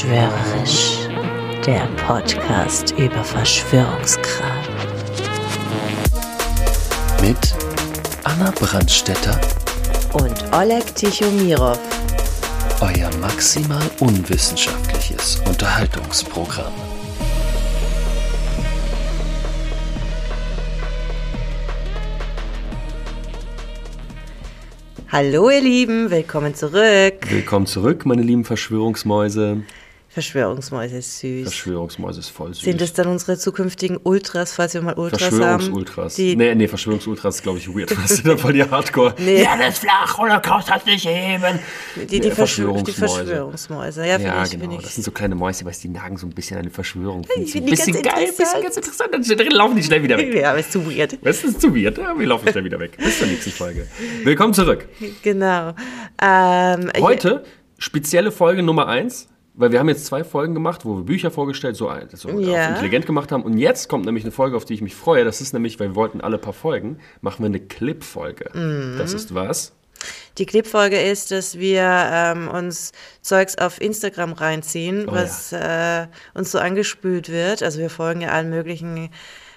Verschwörerisch, der Podcast über Verschwörungskram. Mit Anna Brandstetter, Und Oleg Tichomirov. euer maximal unwissenschaftliches Unterhaltungsprogramm. Hallo ihr Lieben, willkommen zurück. Willkommen zurück, meine lieben Verschwörungsmäuse. Verschwörungsmäuse ist süß. Verschwörungsmäuse ist voll süß. Sind es dann unsere zukünftigen Ultras, falls wir mal Ultras haben? Verschwörungsultras. Nee, nee, Verschwörungsultras ist, glaube ich, weird. Das sind dann voll die Hardcore. Nee. Ja, das ist flach, Holocaust hat nicht eben. die, die, Nee, Verschwörungsmäuse. Die Verschwörungsmäuse. Ja, finde Ja, ich, genau. ich. Das sind so kleine Mäuse, weil die nagen so ein bisschen an die Verschwörung. Find's Ich ein finde die bisschen ganz geil, bisschen interessant. ganz interessant. Dann laufen die schnell wieder weg. ja, aber ist zu weird. Das ist zu weird. Ja, wir laufen schnell wieder weg. Bis zur nächsten Folge. Willkommen zurück. Genau. Ähm, Heute spezielle Folge Nummer 1, weil wir haben jetzt zwei Folgen gemacht, wo wir Bücher vorgestellt, so, so Ja. auf intelligent gemacht haben. Und jetzt kommt nämlich eine Folge, auf die ich mich freue. Das ist nämlich, weil wir wollten alle paar Folgen, machen wir eine Clip-Folge. Mhm. Das ist was? Die Clipfolge ist, dass wir ähm, uns Zeugs auf Instagram reinziehen, Oh was äh, uns so angespült wird. Also wir folgen ja allen möglichen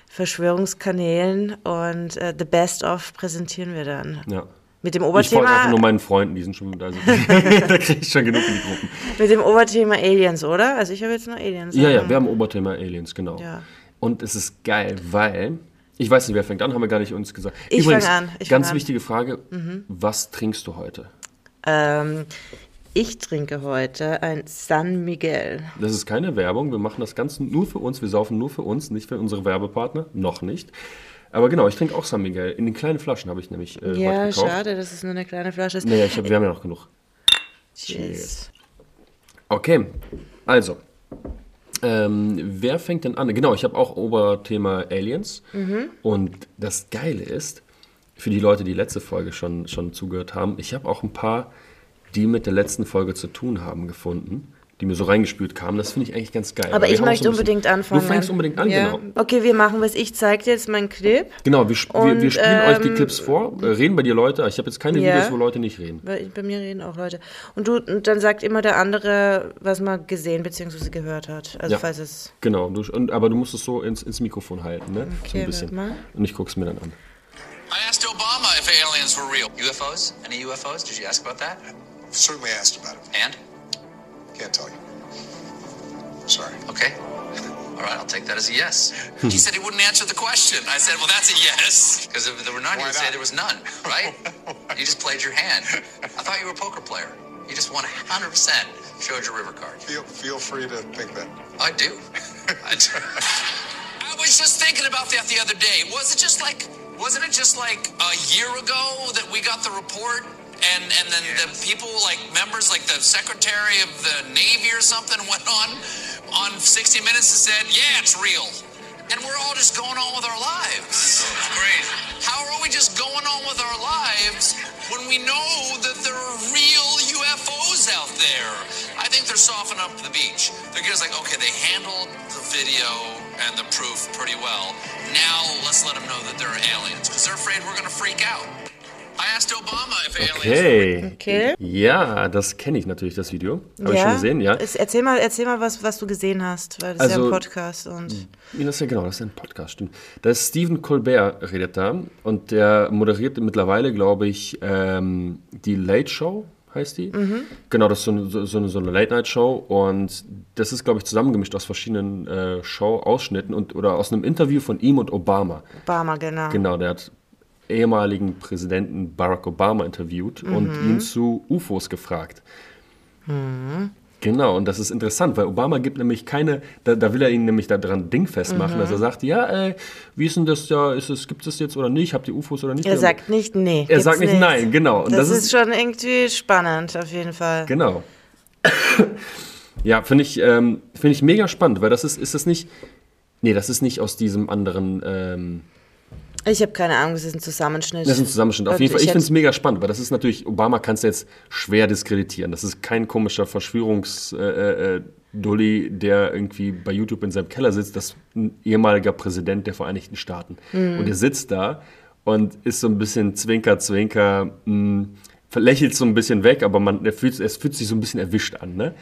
Verschwörungskanälen und äh, The Best of präsentieren wir dann. Ja. Mit dem Ich folge Oberthema, einfach nur meinen Freunden, die sind schon da. da kriege ich schon genug in die Gruppen. mit dem Oberthema Aliens, oder? Also ich habe jetzt nur Aliens. Ja, ja, wir haben Oberthema Aliens, genau. Ja. Und es ist geil, weil. Ich weiß nicht, wer fängt an, haben wir gar nicht uns gesagt. Ich Übrigens, fang an, ich ganz an. Mhm. wichtige Frage: Was trinkst du heute? ähm, ich trinke heute ein San Miguel. Das ist keine Werbung. Wir machen das Ganze nur für uns. Wir saufen nur für uns, nicht für unsere Werbepartner. Noch nicht. Aber genau, ich trinke auch San Miguel. In den kleinen Flaschen habe ich nämlich äh, ja, schade, dass es nur eine kleine Flasche ist. Naja, ich hab, wir haben ja noch genug. Cheers. Okay, also. Ähm, wer fängt denn an? Genau, ich habe auch Oberthema Aliens. Und das Geile ist, für die Leute, die letzte Folge schon, schon zugehört haben, ich habe auch ein paar, die mit der letzten Folge zu tun haben, gefunden, die mir so reingespült kamen. Das finde ich eigentlich ganz geil. Aber wir ich möchte so unbedingt anfangen. Du fängst unbedingt an, ja. genau. Okay, wir machen was. Ich zeige dir jetzt meinen Clip. Genau, wir, sp wir, wir Und, spielen euch die ähm, Clips vor, äh, reden bei dir Leute. Ich habe jetzt keine Ja. Videos, wo Leute nicht reden. Bei mir reden auch Leute. Und du, und dann sagt immer der andere, was man gesehen bzw. gehört hat. Also Ja. falls es. Genau, du, und, aber du musst es so ins, ins Mikrofon halten, ne? so Okay, ein bisschen. mal. Und ich guck's mir dann an. I asked Obama if aliens were real. UFOs? Any UFOs? Did you ask about that? Certainly asked about it. And? Can't tell you. Sorry. Okay. All right, I'll take that as a yes. he said he wouldn't answer the question. I said, well, that's a yes. Because if there were none, Why you'd say there was none, right? you just played your hand. I thought you were a poker player. You just won 100%. Showed your river card. Feel feel free to think that. I do. I do. I was just thinking about that the other day. Was it just like, wasn't it just like a year ago that we got the report? And, and then the people, like members, like the Secretary of the Navy or something, went on on 60 Minutes and said, "Yeah, it's real," and we're all just going on with our lives. Crazy. How are we just going on with our lives when we know that there are real UFOs out there? I think they're softening up the beach. They're just like, okay, they handled the video and the proof pretty well. Now let's let them know that they're aliens because they're afraid we're going to freak out. Okay. Okay. Ja, das kenne ich natürlich, das Video. Habe ich ja. schon gesehen, ja. Es, erzähl mal, erzähl mal was, was du gesehen hast, weil das ist ja Also- ein Podcast und. Ja, Das ist ja genau, das ist ein Podcast, stimmt. Da ist Stephen Colbert redet da und der moderiert mittlerweile, glaube ich, ähm, die Late Show heißt die. Genau, das ist so eine, so, so eine, so eine Late-Night-Show und das ist, glaube ich, zusammengemischt aus verschiedenen äh, Show-Ausschnitten und oder aus einem Interview von ihm und Obama. Obama, genau. Genau, der hat ehemaligen Präsidenten Barack Obama interviewt und ihn zu UFOs gefragt. Genau, und das ist interessant, weil Obama gibt nämlich keine, da, da will er ihn nämlich daran dingfest machen, dass er sagt, ja, äh, wie ist denn das ja, ist es, gibt es jetzt oder nicht, habt ihr UFOs oder nicht? Er sagt nicht nee. Er sagt nicht nein, genau. Und Das, das ist ist- schon irgendwie spannend, auf jeden Fall. Genau. ja, finde ich, ähm, finde ich mega spannend, weil das ist, ist das nicht, nee, das ist nicht aus diesem anderen, ähm, Ich habe keine Ahnung, das ist ein Zusammenschnitt. Das ist ein Zusammenschnitt. Auf jeden Fall. Ich finde es mega spannend, weil das ist natürlich, Obama kannst du jetzt schwer diskreditieren. Das ist kein komischer Verschwörungs- äh, äh, Dulli, der irgendwie bei YouTube in seinem Keller sitzt. Das ist ein ehemaliger Präsident der Vereinigten Staaten. Mhm. Und er sitzt da und ist so ein bisschen Zwinker, Zwinker, mh, lächelt so ein bisschen weg, aber man, er fühlt, es fühlt sich so ein bisschen erwischt an. Ne?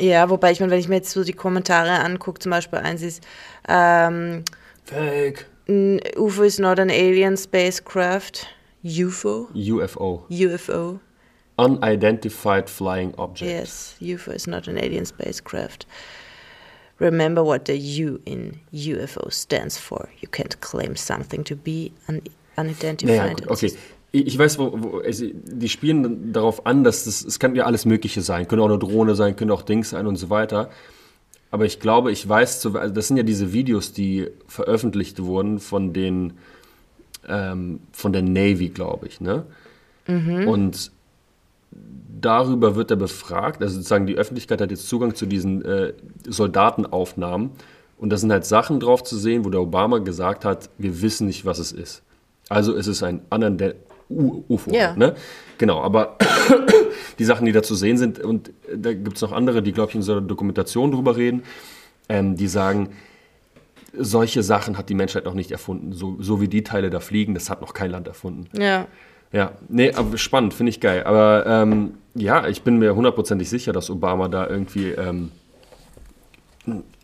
Ja, wobei ich meine, wenn ich mir jetzt so die Kommentare angucke, zum Beispiel eins ist, ähm, Fake. UFO is not an alien spacecraft. UFO? UFO. UFO. Unidentified Flying Object. Yes, UFO is not an alien spacecraft. Remember what the U in UFO stands for. You can't claim something to be un unidentified. Naja, gut, okay. Ich weiß, wo, wo also die spielen darauf an, dass das, es kann ja alles Mögliche sein. Können auch eine Drohne sein, können auch Dings sein und so weiter. Aber ich glaube, ich weiß, also das sind ja diese Videos, die veröffentlicht wurden von den, ähm, von der Navy, glaube ich, ne? Und darüber wird er befragt. Also sozusagen die Öffentlichkeit hat jetzt Zugang zu diesen äh, Soldatenaufnahmen. Und da sind halt Sachen drauf zu sehen, wo der Obama gesagt hat, wir wissen nicht, was es ist. Also es ist ein anderen UFO. Ja. Ne? Genau, aber die Sachen, die da zu sehen sind, und da gibt es noch andere, die, glaube ich, in so einer Dokumentation drüber reden, ähm, die sagen, solche Sachen hat die Menschheit noch nicht erfunden. So, so wie die Teile da fliegen, das hat noch kein Land erfunden. Ja. Ja, nee, aber spannend, finde ich geil. Aber ähm, ja, ich bin mir hundertprozentig sicher, dass Obama da irgendwie, ähm,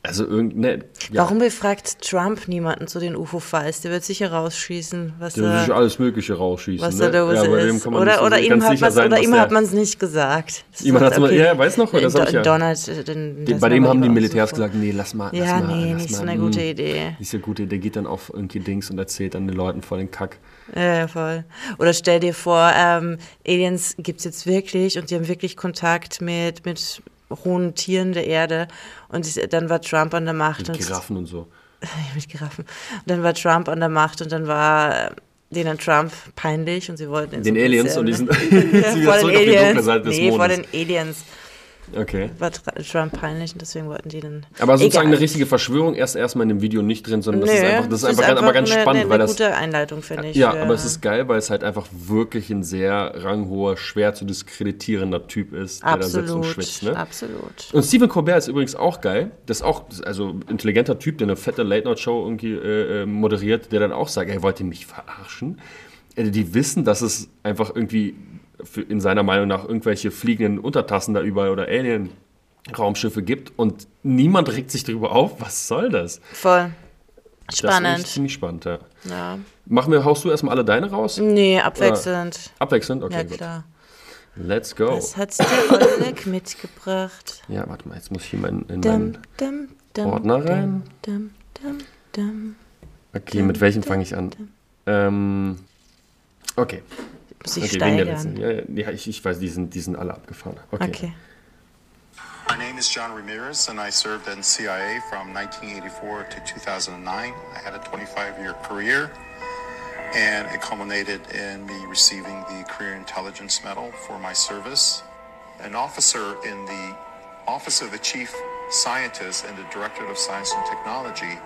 also irgend, ne, ja, Warum befragt Trump niemanden zu den UFO-Files? Der wird sicher rausschießen, was der will sich da, alles Mögliche rausschießen. was ne? da los ja, ist. Oder, so oder ihm hat sein, oder ihm der- hat man es nicht gesagt. Das ist- hat's mal- ja, weiß noch, das hab ich ja. Donald, äh, den, das bei dem haben die Militärs gesagt, nee, lass mal. Ja, lass mal, nee, lass nicht so mal, eine gute hm, Idee. Nicht so gute, der geht dann auf irgendwie Dings und erzählt dann den Leuten voll den Kack. Ja, ja, voll. Oder stell dir vor, ähm, Aliens gibt es jetzt wirklich und die haben wirklich Kontakt mit, mit hohen Tieren der Erde. Und dann war Trump an der Macht. Mit und Giraffen und so. mit Giraffen. Und dann war Trump an der Macht und dann war äh, denen Trump peinlich und sie wollten ihn Den so Aliens und die sind, Ja, sind vor wieder zurück den auf die dunkle Aliens. Seite des nee, vor Mondes. den Aliens Okay. war Trump peinlich und deswegen wollten die den. Aber sozusagen Egal. eine richtige Verschwörung erst erstmal in dem Video nicht drin, sondern das Nö, ist einfach, das ist einfach, ganz- aber ganz eine, spannend, eine, weil eine das. gute Einleitung, finde ich. Ja, aber es ist geil, weil es halt einfach wirklich ein sehr ranghoher, schwer zu diskreditierender Typ ist, der da sitzt und absolut, schwitzt. Ne? absolut. Und Stephen Colbert ist übrigens auch geil. Das ist auch ist also ein intelligenter Typ, der eine fette Late-Night-Show irgendwie äh, äh, moderiert, der dann auch sagt, ey, wollt ihr mich verarschen? Äh, Die wissen, dass es einfach irgendwie in seiner Meinung nach irgendwelche fliegenden Untertassen da überall oder Alien-Raumschiffe gibt und niemand regt sich darüber auf. Was soll das? Voll. Das ist Spannend. ziemlich spannend, ja. Ja. Machen wir, haust du erstmal alle deine raus? Nee, abwechselnd. Abwechselnd? Okay, Ja, gut. klar. Let's go. Was hat's der Oleg mitgebracht? Ja, warte mal, jetzt muss ich hier mein, in Dum, meinen... dum, dum, Ordner rein. Okay, mit welchem fange ich an? Ähm, okay. Muss ich okay, wegen der letzten. steigern. Ja, ja, ich, ich weiß, die sind, die sind alle abgefahren. Okay. Okay. My name is John Ramirez, and I served in CIA from 1984 to 2009. I had a 25 year career, and it culminated in me receiving the Career Intelligence Medal for my service. An officer in the Office of the Chief Scientist and the Directorate of Science and Technology,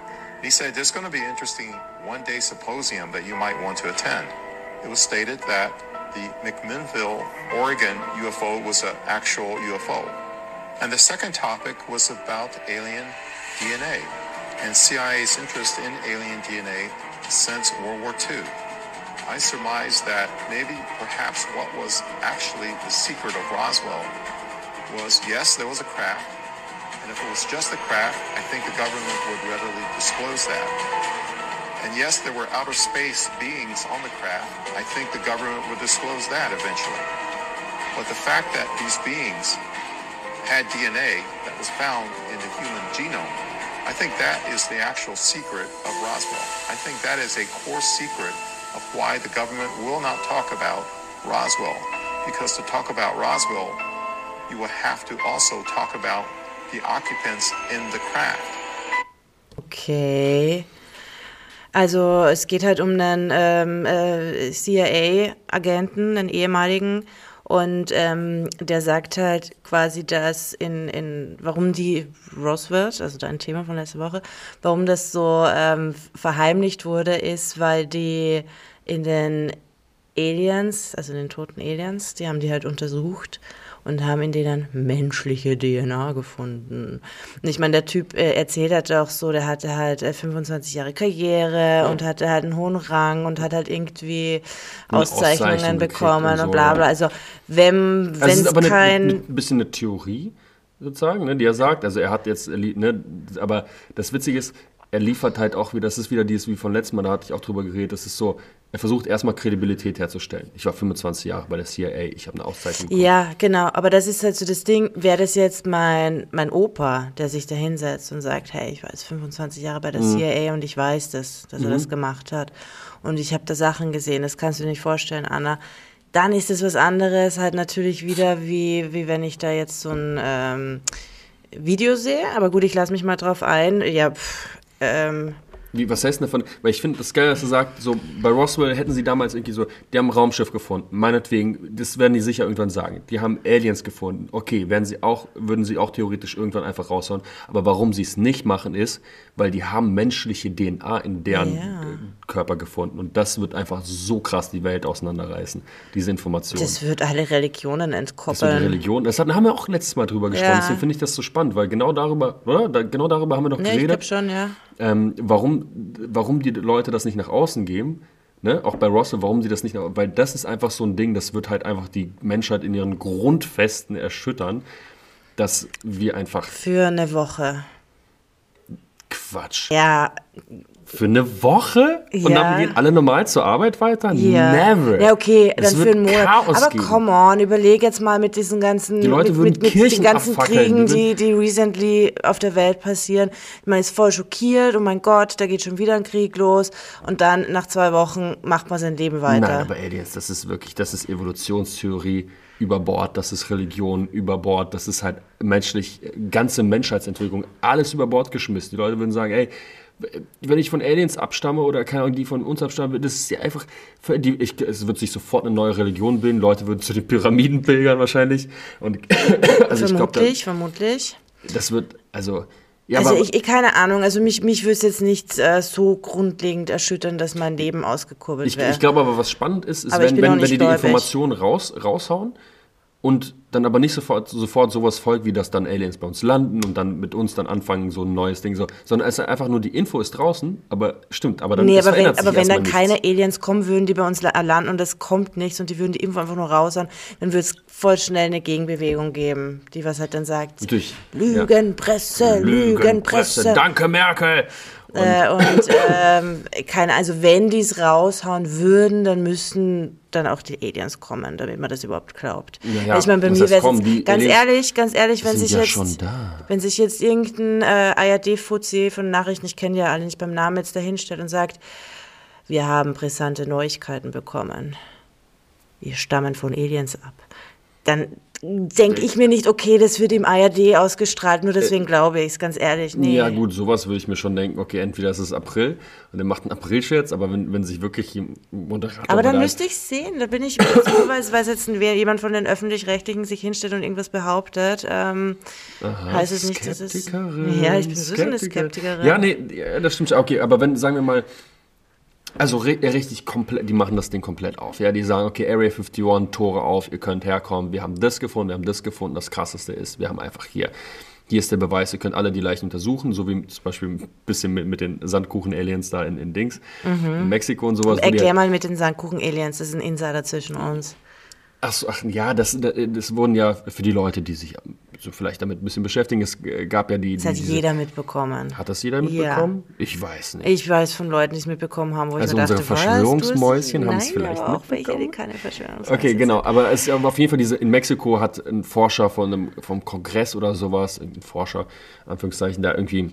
he said, There's going to be an interesting one day symposium that you might want to attend. It was stated that the McMinnville, Oregon UFO was an actual UFO. And the second topic was about alien DNA and CIA's interest in alien DNA since World War II. I surmised that maybe perhaps what was actually the secret of Roswell was yes, there was a craft, and if it was just a craft, I think the government would readily disclose that. And yes, there were outer space beings on the craft. I think the government would disclose that eventually. But the fact that these beings had DNA that was found in the human genome, I think that is the actual secret of Roswell. I think that is a core secret of why the government will not talk about Roswell. Because to talk about Roswell, you will have to also talk about the occupants in the craft. Okay. Also es geht halt um einen ähm, äh, CIA-Agenten, einen ehemaligen, und ähm, der sagt halt quasi, dass in, in warum die Roswell, also dein Thema von letzter Woche, warum das so ähm, verheimlicht wurde, ist, weil die in den Aliens, also in den toten Aliens, die haben die halt untersucht und haben in denen menschliche DNA gefunden. Und ich meine, der Typ äh, erzählt halt auch so, der hatte halt äh, 25 Jahre Karriere und hatte halt einen hohen Rang und hat halt irgendwie Auszeichnungen Auszeichnung bekommen und so, und bla bla. Also wenn Also es ist aber kein eine, ein bisschen eine Theorie, sozusagen, ne, die er sagt. Also er hat jetzt, ne, aber das Witzige ist, er liefert halt auch wieder, das ist wieder dieses wie von letztem Mal, da hatte ich auch drüber geredet, das ist so, er versucht erstmal Kredibilität herzustellen. Ich war 25 Jahre bei der CIA, ich habe eine Auszeichnung bekommen. Ja, genau. Aber das ist halt so das Ding, wäre das jetzt mein, mein Opa, der sich da hinsetzt und sagt, hey, ich war jetzt 25 Jahre bei der Mhm. CIA und ich weiß das, dass er das gemacht hat. Und ich habe da Sachen gesehen, das kannst du dir nicht vorstellen, Anna. Dann ist es was anderes, halt natürlich wieder, wie, wie wenn ich da jetzt so ein ähm, Video sehe. Aber gut, ich lasse mich mal drauf ein. Ja, pff, ähm, Wie, was heißt denn davon? Weil ich finde das geil, dass er sagt, so bei Roswell hätten sie damals irgendwie so, die haben ein Raumschiff gefunden. Meinetwegen, das werden die sicher irgendwann sagen. Die haben Aliens gefunden. Okay, werden sie auch, würden sie auch theoretisch irgendwann einfach raushauen. Aber warum sie es nicht machen, ist, weil die haben menschliche DNA in deren Ja. äh, Körper gefunden. Und das wird einfach so krass die Welt auseinanderreißen, diese Information. das wird alle Religionen Das wird die entkoppeln. Religion. Das haben wir auch letztes Mal drüber gesprochen. Ja. Deswegen finde ich das so spannend, weil genau darüber, oder? Genau darüber haben wir doch Ja, ich geredet glaube schon, ja. Ähm, warum, warum die Leute das nicht nach außen geben, ne? auch bei Russell, warum sie das nicht nach weil das ist einfach so ein Ding, das wird halt einfach die Menschheit in ihren Grundfesten erschüttern, dass wir einfach Für eine Woche. Quatsch. Ja, Für eine Woche? Und Ja. dann gehen alle normal zur Arbeit weiter? Ja. Never. Ja, okay, Es dann für wird einen Monat. Chaos Aber geben. come on, überleg jetzt mal mit diesen ganzen, Die Leute mit, mit, mit den ganzen Kriegen, die die, die recently auf der Welt passieren. Man ist voll schockiert, oh mein Gott, da geht schon wieder ein Krieg los. Und dann nach zwei Wochen macht man sein Leben weiter. Nein, aber Aliens, das ist wirklich, das ist Evolutionstheorie über Bord, das ist Religion über Bord, das ist halt menschlich, ganze Menschheitsentwicklung, alles über Bord geschmissen. Die Leute würden sagen, ey, wenn ich von Aliens abstamme oder keine Ahnung, die von uns abstammen, das ist ja einfach, die, ich, es wird sich sofort eine neue Religion bilden, Leute würden zu den Pyramiden pilgern wahrscheinlich. Und also ich glaube, vermutlich, vermutlich. das wird, also, ja, Also aber, ich, ich, keine Ahnung, also mich, mich würde es jetzt nicht äh, so grundlegend erschüttern, dass mein Leben ausgekurbelt Ich, wäre. ich glaube aber, was spannend ist, ist, Aber ich wenn, wenn, wenn die die. Informationen raus, raushauen und dann aber nicht sofort, sofort sowas folgt, wie dass dann Aliens bei uns landen und dann mit uns dann anfangen, so ein neues Ding, so, sondern es ist einfach nur, die Info ist draußen, aber stimmt, aber dann Nee, es aber wenn, aber wenn dann erstmal keine nichts. Aliens kommen würden, die bei uns la- landen und es kommt nichts und die würden die Info einfach nur raushauen, dann würde es voll schnell eine Gegenbewegung geben, die was halt dann sagt, Natürlich. Lügenpresse, Ja. Lügenpresse. Danke, Merkel! Äh, und ähm, keine, also wenn die es raushauen würden, dann müssten dann auch die Aliens kommen, damit man das überhaupt glaubt. Ja, ja. ich meine, bei mir wäre es ganz ehrlich, ganz ehrlich, wenn sich ja jetzt, wenn sich jetzt irgendein äh, ARD-Fuzzi von Nachrichten, ich kenne ja alle nicht beim Namen jetzt dahinstellt und sagt, wir haben brisante Neuigkeiten bekommen. Wir stammen von Aliens ab. Dann denke ich mir nicht, okay, das wird im ARD ausgestrahlt, nur deswegen glaube ich es, ganz ehrlich. Nee. Äh, Ja, gut, sowas würde ich mir schon denken. Okay, entweder ist es April und er macht einen April-Scherz, aber wenn, wenn sich wirklich Moderator. Aber dann da- müsste ich sehen, da bin ich nur, weil, jetzt jemand von den Öffentlich-Rechtlichen sich hinstellt und irgendwas behauptet, ähm, heißt es nicht, dass es... Skeptikerin, Ja, ich bin so eine Skeptiker. Skeptikerin. Ja, nee, das stimmt. schon. Okay, aber wenn, sagen wir mal, also ri- richtig komplett, die machen das Ding komplett auf. Ja, die sagen, okay, Area 51, Tore auf, ihr könnt herkommen, wir haben das gefunden, wir haben das gefunden. Das krasseste ist, wir haben einfach hier, hier ist der Beweis, ihr könnt alle die Leichen untersuchen, so wie zum Beispiel ein bisschen mit, mit den Sandkuchen-Aliens da in, in Dings, in Mexiko und sowas. Mhm. Erklär halt- mal mit den Sandkuchen-Aliens, das ist ein Insider zwischen uns. Ach so, ach ja, das, das wurden ja für die Leute, die sich so vielleicht damit ein bisschen beschäftigen, es gab ja die. Das hat die, diese- jeder mitbekommen. Hat das jeder Ja. mitbekommen? Ich weiß nicht. Ich weiß von Leuten, die es mitbekommen haben, wo Also ich mir dachte, Verschwörungsmäuschen haben es vielleicht aber auch welche, die keine Verschwörungsmäuschen Okay, genau, aber es ist auf jeden Fall diese, in Mexiko hat ein Forscher von einem, vom Kongress oder sowas, ein Forscher, Anführungszeichen, da irgendwie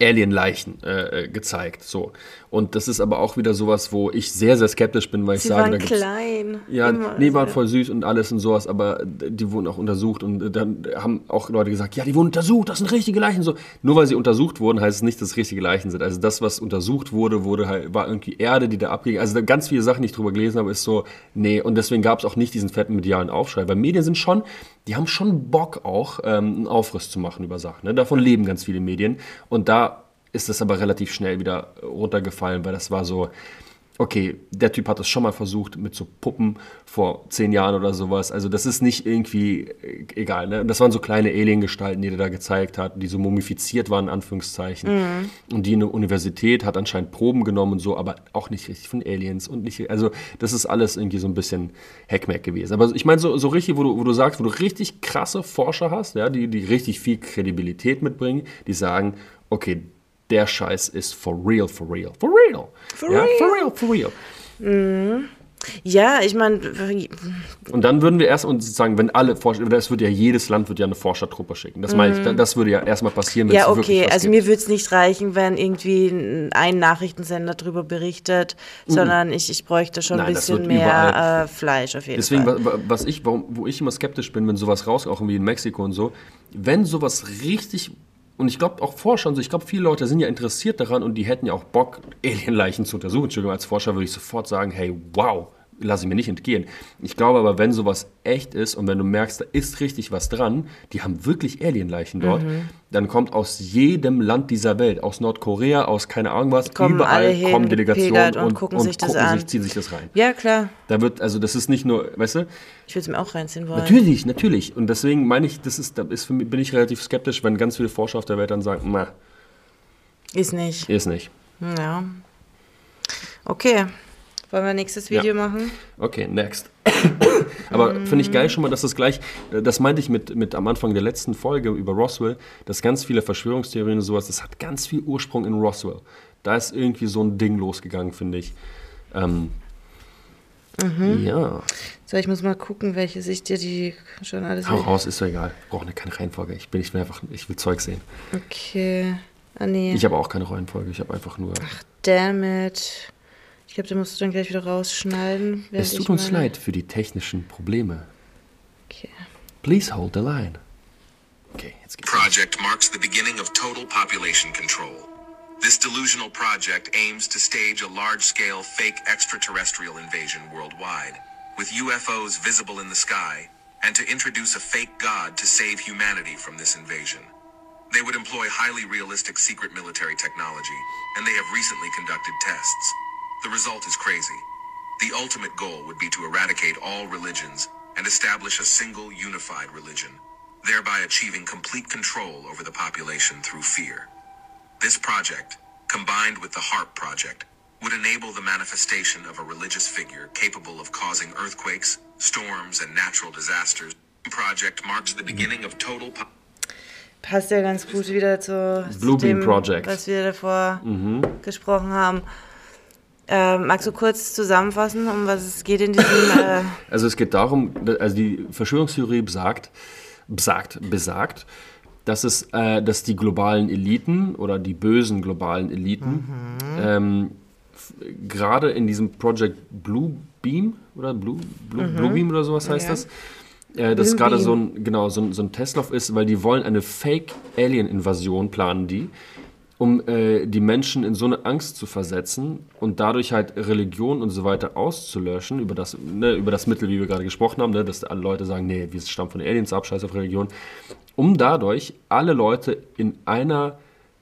Alien-Leichen äh, äh, gezeigt. So. Und das ist aber auch wieder sowas, wo ich sehr, sehr skeptisch bin, weil ich Sie sage, waren da gibt's, klein. ja, Immer nee, waren so. voll süß und alles und sowas, aber die wurden auch untersucht und dann haben auch Leute gesagt, ja, die wurden untersucht, das sind richtige Leichen. So, nur weil sie untersucht wurden, heißt es nicht, dass es richtige Leichen sind. Also das, was untersucht wurde, wurde halt, war irgendwie Erde, die da abging. Also ganz viele Sachen, die ich drüber gelesen habe, ist so, nee, und deswegen gab es auch nicht diesen fetten medialen Aufschrei. Weil Medien sind schon, die haben schon Bock auch, ähm, einen Aufriss zu machen über Sachen. Ne? Davon leben ganz viele Medien. Und da ist das aber relativ schnell wieder runtergefallen, weil das war so, okay, der Typ hat das schon mal versucht mit so Puppen vor zehn Jahren oder sowas. Also das ist nicht irgendwie äh, egal. Ne? Das waren so kleine Aliengestalten, die er da gezeigt hat, die so mumifiziert waren, in Anführungszeichen. Mhm. Und die eine Universität hat anscheinend Proben genommen und so, aber auch nicht richtig von Aliens und nicht, also das ist alles irgendwie so ein bisschen Hackmack gewesen. Aber ich meine, so, so richtig, wo du, wo du sagst, wo du richtig krasse Forscher hast, ja, die, die richtig viel Kredibilität mitbringen, die sagen, okay, der Scheiß ist for real, for real, for real. For ja, real. For real, for real. Ja, ich meine, Und dann würden wir erst und sagen, wenn alle Forscher, das wird ja jedes Land wird ja eine Forschertruppe schicken. Das meine ich, das würde ja erstmal passieren, wenn Mhm. ja, es wirklich okay. was Also gibt. mir würde es nicht reichen, wenn irgendwie ein Nachrichtensender darüber berichtet, sondern ich, ich bräuchte schon Nein, ein bisschen mehr äh, Fleisch auf jeden Deswegen, Fall. wa- was ich, warum, wo ich immer skeptisch bin, wenn sowas raus, auch wie in Mexiko und so, wenn sowas richtig, und ich glaube auch Forscher und so, ich glaube viele Leute sind ja interessiert daran und die hätten ja auch Bock, Alienleichen zu untersuchen. Entschuldigung, als Forscher würde ich sofort sagen, hey, wow, lasse ich mir nicht entgehen. Ich glaube aber, wenn sowas echt ist und wenn du merkst, da ist richtig was dran, die haben wirklich Alienleichen dort, Mhm. dann kommt aus jedem Land dieser Welt, aus Nordkorea, aus keine Ahnung was, Kommen überall hin, kommen Delegationen und, und gucken sich das an. ziehen sich das rein. Ja, klar. Da wird, also das ist nicht nur, weißt du, Ich würde es mir auch reinziehen wollen. Natürlich, natürlich. Und deswegen meine ich, das ist, da ist für mich, bin ich relativ skeptisch, wenn ganz viele Forscher auf der Welt dann sagen, na, Ist nicht. ist nicht. Ja. Okay. Wollen wir nächstes Video Ja. machen? Okay, next. Aber finde ich geil schon mal, dass das gleich, äh, das meinte ich mit, mit am Anfang der letzten Folge über Roswell, dass ganz viele Verschwörungstheorien und sowas, das hat ganz viel Ursprung in Roswell. Da ist irgendwie so ein Ding losgegangen, finde ich. Ähm, Ja, So, ich muss mal gucken, welche ich dir die schon alles. hau raus, ist doch egal. Brauche keine Reihenfolge. Ich bin ich will einfach, ich will Zeug sehen. Okay. Ah, nee. Ich habe auch keine Reihenfolge. Ich habe einfach nur. Damn it. Ich glaube, den musst du dann gleich wieder rausschneiden. Es tut uns meine- leid für die technischen Probleme. Okay. Please hold the line. Okay, jetzt geht's. project marks the beginning of total population control. This delusional project aims to stage a large-scale fake extraterrestrial invasion worldwide, with UFOs visible in the sky, and to introduce a fake god to save humanity from this invasion. They would employ highly realistic secret military technology, and they have recently conducted tests. The result is crazy. The ultimate goal would be to eradicate all religions and establish a single unified religion, thereby achieving complete control over the population through fear. This project, combined with the HARP project, would enable the manifestation of a religious figure capable of causing earthquakes, storms, and natural disasters. The project marks the beginning of total po- Passt ja ganz gut wieder zu, zu dem, Project. was wir davor mhm. gesprochen haben. Ähm, magst du kurz zusammenfassen, um was es geht in diesem. Äh, Also es geht darum, also die Verschwörungstheorie besagt, besagt, besagt dass, es, äh, dass die globalen Eliten oder die bösen globalen Eliten ähm, f- gerade in diesem Project Blue Beam oder Blue, Blue, Blue Beam oder sowas heißt Ja. das, äh, das Blue gerade so ein, genau, so ein, so ein Testlauf ist, weil die wollen eine Fake-Alien-Invasion planen die, um äh, die Menschen in so eine Angst zu versetzen und dadurch halt Religion und so weiter auszulöschen, über das, ne, über das Mittel, wie wir gerade gesprochen haben, ne, dass alle Leute sagen, nee, wir stammen von Aliens ab, scheiß auf Religion, um dadurch alle Leute in einer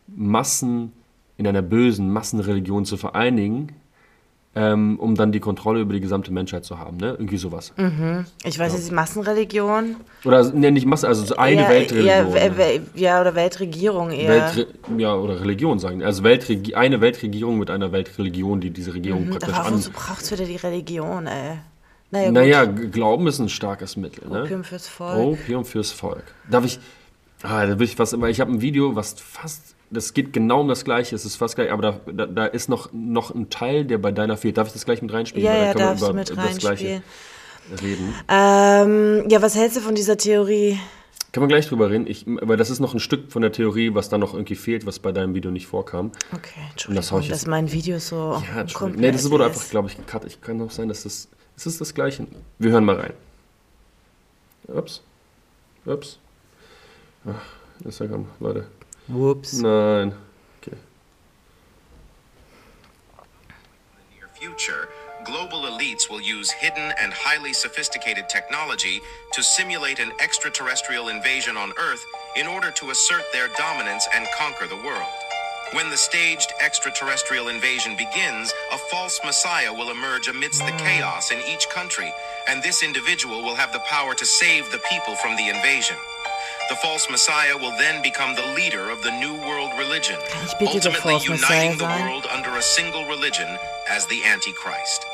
Massen, in einer bösen Massenreligion zu vereinigen, ähm, um dann die Kontrolle über die gesamte Menschheit zu haben, ne? Irgendwie sowas. ich weiß nicht, Massenreligion? Oder ne, nicht Masse, also so eine Ja, Weltreligion. Ja, ne? ja, oder Weltregierung eher. Weltre ja, oder Religion sagen. Also Weltregi eine Weltregierung mit einer Weltreligion, die diese Regierung praktisch Aber an. wozu braucht es wieder die Religion, ey? Naja, gut. Naja, Glauben ist ein starkes Mittel. Ne? Opium fürs Volk. Opium fürs Volk. Darf ich. Ah, da will ich was. Ich habe ein Video, was fast. Das geht genau um das Gleiche. Es ist fast gleich, aber da, da, da ist noch, noch ein Teil, der bei deiner fehlt. Darf ich das gleich mit reinspielen? Ja, ja, darfst du mit das Gleiche reinspielen. reden. Ähm, ja, was hältst du von dieser Theorie? Können wir gleich drüber reden. Ich, weil das ist noch ein Stück von der Theorie, was da noch irgendwie fehlt, was bei deinem Video nicht vorkam. Okay, das Entschuldigung, hau ich dass mein Video so Ja, komplett Nee, das wurde einfach, glaube ich, gecut. Ich kann auch sein, dass das. Es ist das Gleiche. Wir hören mal rein. Ups. Ups. Ach, Instagram, Leute. Whoops. Nein. Okay. In the near future, global elites will use hidden and highly sophisticated technology to simulate an extraterrestrial invasion on Earth in order to assert their dominance and conquer the world. When the staged extraterrestrial invasion begins, a false messiah will emerge amidst the chaos in each country, and this individual will have the power to save the people from the invasion. The false messiah will then become the leader of the new world religion, ich bitte der ultimately uniting the world under a single religion as the Antichrist.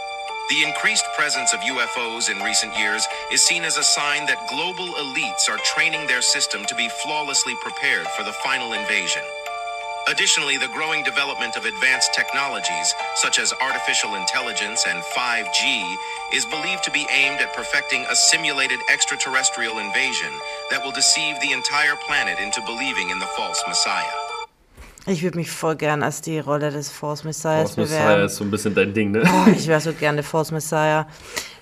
The increased presence of UFOs in recent years is seen as a sign that global elites are training their system to be flawlessly prepared for the final invasion. Additionally, the growing development of advanced technologies, such as artificial intelligence and 5G, is believed to be aimed at perfecting a simulated extraterrestrial invasion that will deceive the entire planet into believing in the false Messiah. Ich würde mich voll gern als die Rolle des Force Messiahs Force Messiah ist so ein bisschen dein Ding, ne? Oh, ich wäre so gerne Force Messiah.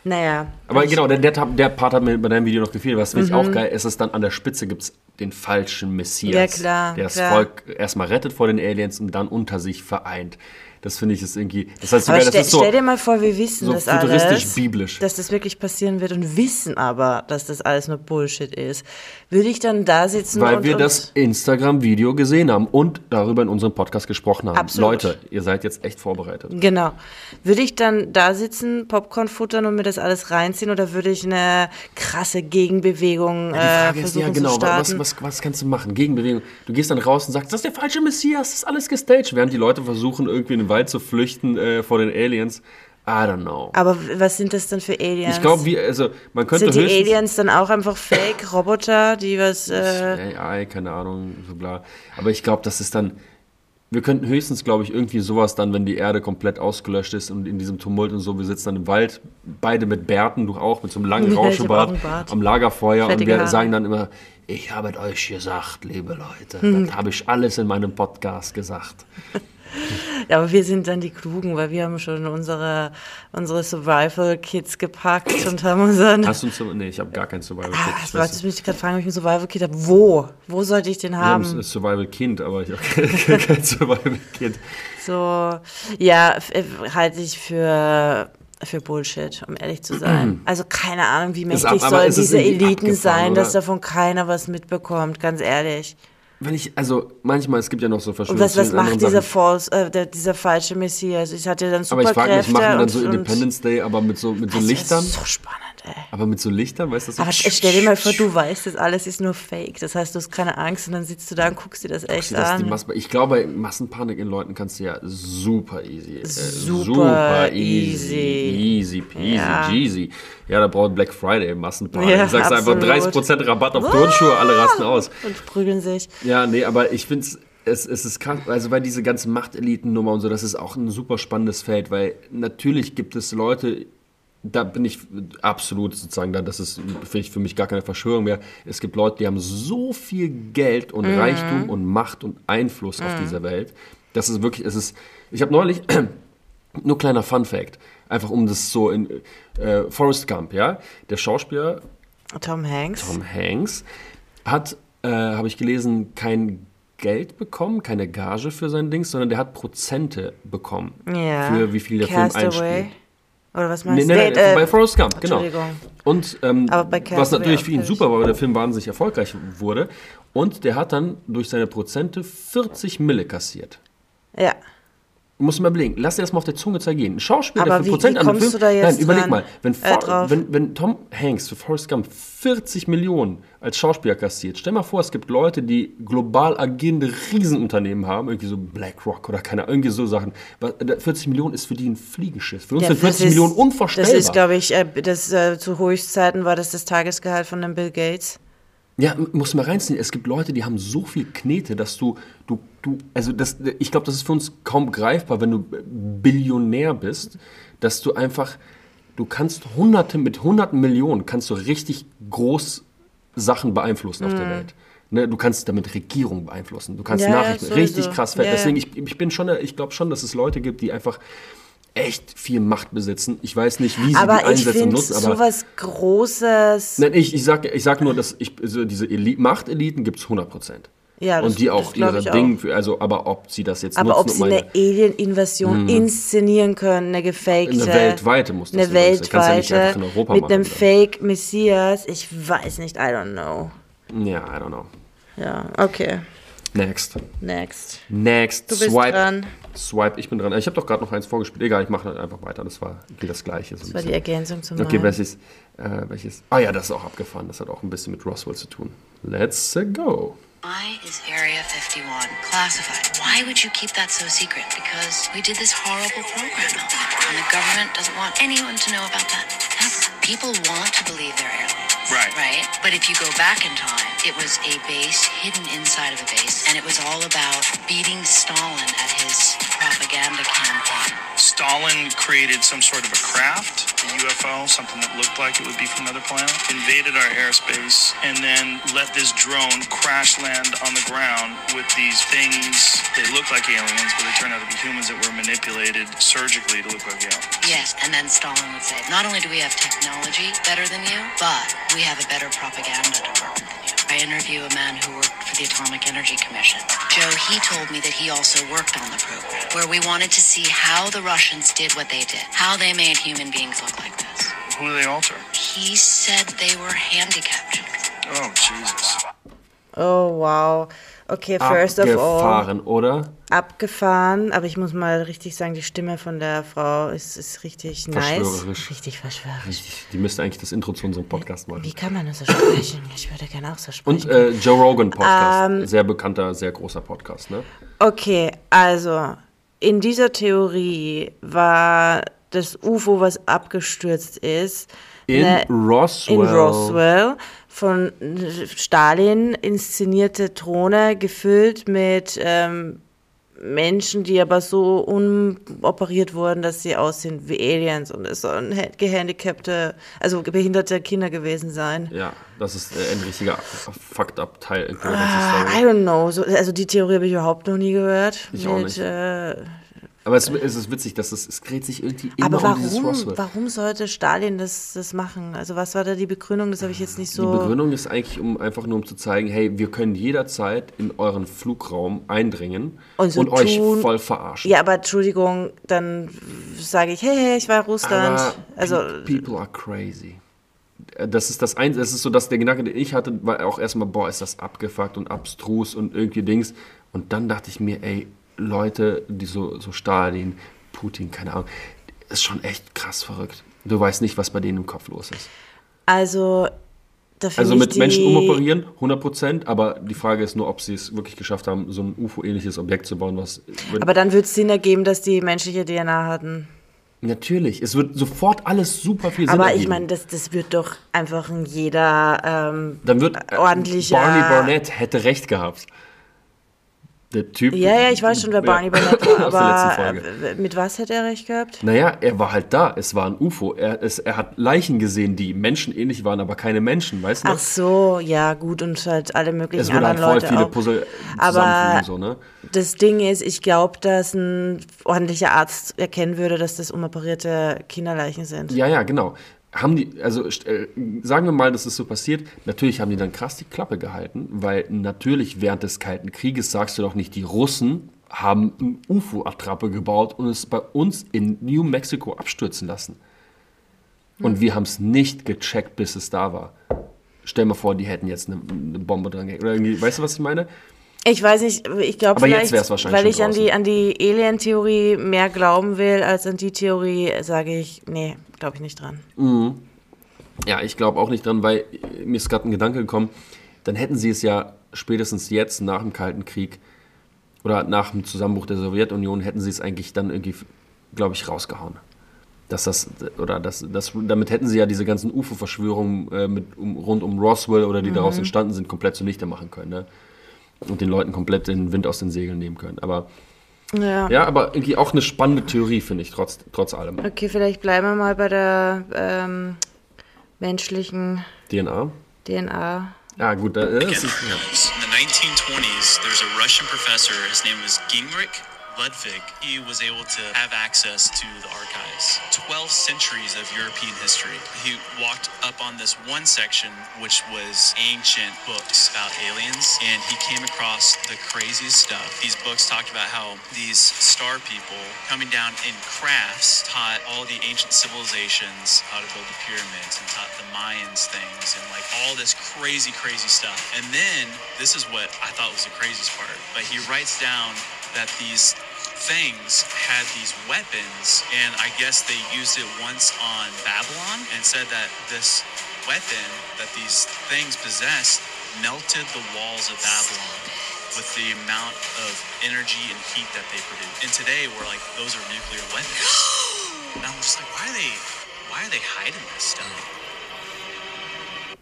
Naja. Aber ich, genau, der, der, der Part hat mir bei deinem Video noch gefehlt. Was finde ich Mhm. auch geil, ist es dann an der Spitze gibt es den falschen Messias. Ja, klar, Der das. Volk erstmal rettet vor den Aliens und dann unter sich vereint. Das finde ich ist irgendwie. Das heißt Aber sogar, das stell, ist so. stell dir mal vor, wir wissen so das futuristisch, alles, biblisch. dass das wirklich passieren wird und wissen aber, dass das alles nur Bullshit ist. Würde ich dann da sitzen Weil und, wir und das Instagram-Video gesehen haben und darüber in unserem Podcast gesprochen haben. Absolut. Leute, ihr seid jetzt echt vorbereitet. Genau. Würde ich dann da sitzen, Popcorn futtern und mir das alles reinziehen oder würde ich eine krasse Gegenbewegung Die äh, Frage ist versuchen ja genau, zu was, starten? was, was kannst du machen? Gegenbewegung. Du gehst dann raus und sagst, das ist der falsche Messias, das ist alles gestaged. Während die Leute versuchen, irgendwie in den Wald zu flüchten äh, vor den Aliens. I don't know. aber was sind das dann für Aliens? Ich glaube, wir, also man könnte sind die Aliens dann auch einfach Fake-Roboter, die was... Äh, AI, keine Ahnung, so bla. Aber ich glaube, das ist dann. Wir könnten höchstens, glaube ich, irgendwie sowas dann, wenn die Erde komplett ausgelöscht ist und in diesem Tumult und so, wir sitzen dann im Wald, beide mit Bärten, du auch, mit so einem langen Ja, Rauschebart am Lagerfeuer und wir sagen dann immer, ich habe es euch gesagt, liebe Leute, Hm. das habe ich alles in meinem Podcast gesagt. Ja, aber wir sind dann die Klugen, weil wir haben schon unsere, unsere Survival-Kits gepackt und haben unseren... Hast du ein Nee, ich habe gar kein Survival Ah, Kit. du wolltest mich gerade fragen, ob ich einen Survival-Kit habe. Wo? Wo sollte ich den Ich haben? habe ein Survival Kind, aber ich habe kein, kein Survival Kit. So, ja, äh, halte ich für, für Bullshit, um ehrlich zu sein. Also keine Ahnung, wie mächtig ab- sollen diese Eliten sein, dass oder? davon keiner was mitbekommt, ganz ehrlich. Wenn ich, also manchmal, es gibt ja noch so Und Verschwörungstheorien. was, was macht dieser. False, äh, der, dieser falsche Messias? Ich hatte dann Aber ich frage Superkräfte mich, machen die dann und, so und Independence Day, aber mit so, mit so das Lichtern? ist so spannend, ey. Aber mit so Lichtern, weißt du? So Aber stell dir mal vor, du weißt, das alles ist nur Fake. Das heißt, du hast keine Angst und dann sitzt du da und guckst dir das echt Das an. Ich glaube, Massenpanik in Leuten kannst du ja super easy. Äh, Super easy. easy. Easy peasy, Ja. Jeezy. Ja, da braucht Black Friday Massenpanik. Ja, du sagst absolut. einfach 30% Rabatt auf Turnschuhe, alle rasten aus. Und prügeln sich. Ja, nee, aber ich finde es, es ist krass, also weil diese ganzen Machteliten-Nummer und so, das ist auch ein super spannendes Feld, weil natürlich gibt es Leute, da bin ich absolut sozusagen, da, das ist für mich gar keine Verschwörung mehr. Es gibt Leute, die haben so viel Geld und Reichtum und Macht und Einfluss auf dieser Welt. Das ist wirklich, es ist, ich habe neulich, nur kleiner Fun Fact, einfach um das so in, äh, Forrest Gump, ja, der Schauspieler Tom Hanks. Tom Hanks hat, äh, habe ich gelesen, kein Geld bekommen, keine Gage für sein Ding, sondern der hat Prozente bekommen. ja. Für wie viel der Film Castaway. einspielt. Oder was Nee, meinst nee, du? nee, Date, äh, bei Forrest Gump, genau. Entschuldigung. Und ähm, Aber bei was natürlich für ihn super war, weil der Film wahnsinnig erfolgreich wurde. Und der hat dann durch seine Prozente 40 Mille kassiert. Ja. Muss mal überlegen, lass dir das mal auf der Zunge zergehen. Ein Schauspieler, Aber der für wie- Prozent wie an einem Film. du da jetzt Nein, überleg dran? mal, wenn, Äh, wenn, wenn Tom Hanks für Forrest Gump 40 Millionen als Schauspieler kassiert, stell mal vor, es gibt Leute, die global agierende Riesenunternehmen haben, irgendwie so BlackRock oder keine irgendwie so Sachen. Was- äh, 40 Millionen ist für die ein Fliegenschiff. Für uns Ja, sind 40 das ist- Millionen unvorstellbar. Das ist, glaube ich, äh, das, äh, zu Höchstzeiten war das das Tagesgehalt von dem Bill Gates. Ja, muss mal reinziehen. Es gibt Leute, die haben so viel Knete, dass du, du, du, also das, ich glaube, das ist für uns kaum greifbar, wenn du Billionär bist, dass du einfach, du kannst hunderte, mit hunderten Millionen kannst du richtig groß Sachen beeinflussen auf der Welt. Ne, du kannst damit Regierung beeinflussen. Du kannst Ja, ja, Nachrichten sowieso. richtig krass. Ja, ja. Deswegen, ich, ich bin schon, ich glaube schon, dass es Leute gibt, die einfach echt viel Macht besitzen. Ich weiß nicht, wie sie die Aber ich einsetzen und nutzen, aber sowas Großes. Nein, ich, ich sage ich sag nur, dass ich, also diese Eli Machteliten gibt es 100 Prozent. Ja, das- und die auch ihre Dinge, für, also, aber ob sie das jetzt Aber nutzen, ob sie um eine Alien-Invasion inszenieren können, eine gefakte. Eine weltweite muss das Eine ja weltweite. Europa mit machen, einem oder? Fake-Messias. Ich weiß nicht, I don't know. Ja, I don't know. Ja, okay. Next. Next. Next. Du bist Swipe. dran. Swipe, ich bin dran. Ich habe doch gerade noch eins vorgespielt. Egal, ich mache halt einfach weiter. Das war das Gleiche. So Das war die. Ergänzung zum Okay, welches? Äh, welches? Ah ja, das ist auch abgefahren. Das hat auch ein bisschen mit Roswell zu tun. Let's go. Why is Area 51 classified? Why would you keep that so secret? Because we did this horrible program on it, and the government doesn't want anyone to know about that ever. People want to believe they're aliens. Right. Right? But if you go back in time, it was a base hidden inside of a base, and it was all about beating Stalin at his propaganda campaign. Stalin created some sort of a craft, a UFO, something that looked like it would be from another planet, invaded our airspace, and then let this drone crash land on the ground with these things. They look like aliens, but they turn out to be humans that were manipulated surgically to look like aliens. Yes, and then Stalin would say, not only do we have technology better than you, but we have a better propaganda department. I interview a man who worked for the Atomic Energy Commission. Joe, he told me that he also worked on the program, where we wanted to see how the Russians did what they did, how they made human beings look like this. Who do they alter? He said they were handicapped. Oh, Jesus. Oh, wow. Okay, first of all, Abgefahren, oder? abgefahren. Aber ich muss mal richtig sagen, die Stimme von der Frau ist, ist richtig nice. Verschwörerisch. Richtig verschwörerisch. Richtig, Die müsste eigentlich das Intro zu unserem Podcast machen. Wie kann man nur so sprechen? Ich würde gerne auch so sprechen. Und äh, Joe Rogan Podcast. Ähm, sehr bekannter, sehr großer Podcast, ne? Okay, also in dieser Theorie war das UFO, was abgestürzt ist, In ne- Roswell. in Roswell von Stalin inszenierte Drohne gefüllt mit ähm, Menschen, die aber so unoperiert wurden, dass sie aussehen wie Aliens und es sollen ha- gehandicapte, also behinderte Kinder gewesen sein. Ja, das ist äh, ein richtiger fucked up Teil in der ganzen Ah, I don't know. So, also die Theorie habe ich überhaupt noch nie gehört. Ich auch nicht. Äh, Aber es, es ist witzig, dass es, es dreht sich irgendwie immer aber um dieses warum, Roswell. warum sollte Stalin das, das machen? Also was war da die Begründung? Das habe ich jetzt nicht Die so... Begründung ist eigentlich um einfach nur um zu zeigen, hey, wir können jederzeit in euren Flugraum eindringen Und so euch tun- voll verarschen. Ja, aber Entschuldigung, dann sage ich, hey, hey, ich war in Russland. Aber also, pe- people are crazy. Äh, Das ist das Einzige, das ist so, dass der Gedanke, den ich hatte, war auch erstmal, boah, ist das abgefuckt und abstrus und irgendwie Dings. Und dann dachte ich mir, ey, Leute, die so, so Stalin, Putin, keine Ahnung, ist schon echt krass verrückt. Du weißt nicht, was bei denen im Kopf los ist. also, da Also mit Menschen umoperieren, 100 Prozent, aber die Frage ist nur, ob sie es wirklich geschafft haben, so ein UFO-ähnliches Objekt zu bauen, was. Aber dann würde es Sinn ergeben, dass die menschliche DNA hatten. natürlich, es wird sofort alles super viel Sinn aber ergeben. ich meine, das, das wird doch einfach in jeder ähm, Dann wird äh, ordentlicher... Barney Barnett hätte recht gehabt. Der Typ. Ja, ja, ich weiß schon, wer Barney Barnett war, aber äh, mit was hätte er recht gehabt? Naja, er war halt da. Es war ein UFO. Er, es, er hat Leichen gesehen, die menschenähnlich waren, aber keine Menschen, weißt du? Ach so, ja gut und halt alle möglichen es halt anderen voll Leute viele auch. Puzzle Aber so, ne? das Ding ist, ich glaube, dass ein ordentlicher Arzt erkennen würde, dass das unoperierte Kinderleichen sind. Ja, ja, genau. Haben die, also äh, sagen wir mal, dass es so passiert. Natürlich haben die dann krass die Klappe gehalten, weil natürlich während des Kalten Krieges sagst du doch nicht, die Russen haben eine UFO-Attrappe gebaut und es bei uns in New Mexico abstürzen lassen. Und wir haben es nicht gecheckt, bis es da war. Stell mal vor, die hätten jetzt eine, eine Bombe dran gehängt. Oder irgendwie, weißt du, was ich meine? Ich weiß nicht, ich glaube vielleicht, weil ich an die, an die Alien-Theorie mehr glauben will als an die Theorie, sage ich, nee, glaube ich nicht dran. Ja, ich glaube auch nicht dran, weil äh, mir ist gerade ein Gedanke gekommen, dann hätten sie es ja spätestens jetzt nach dem Kalten Krieg oder nach dem Zusammenbruch der Sowjetunion hätten sie es eigentlich dann irgendwie, glaube ich, rausgehauen. Dass das, oder das, das, damit hätten sie ja diese ganzen UFO-Verschwörungen äh, mit, um, rund um Roswell oder die daraus entstanden sind, komplett zunichte machen können. Ne? Und den Leuten komplett den Wind aus den Segeln nehmen können. Aber Ja. ja, aber irgendwie auch eine spannende Theorie, finde ich, trotz, trotz allem. Okay, vielleicht bleiben wir mal bei der ähm, menschlichen DNA? DNA. Ja, gut, da, das ist, ja. In the 1920s, there's a Russian professor. His name was Gingrich Ludwig. He was able to have access to the archives. 12 centuries of European history. He walked up on this one section, which was ancient books about aliens, and he came across the craziest stuff. These books talked about how these star people coming down in crafts taught all the ancient civilizations how to build the pyramids and taught the Mayans things and like all this crazy, crazy stuff. And then this is what I thought was the craziest part. But he writes down that these things had these weapons, and I guess they used it once on Babylon and said that this weapon that these things possessed melted the walls of Babylon with the amount of energy and heat that they produced. And today we're like, those are nuclear weapons. and I'm just like, why are they why are they hiding this stuff?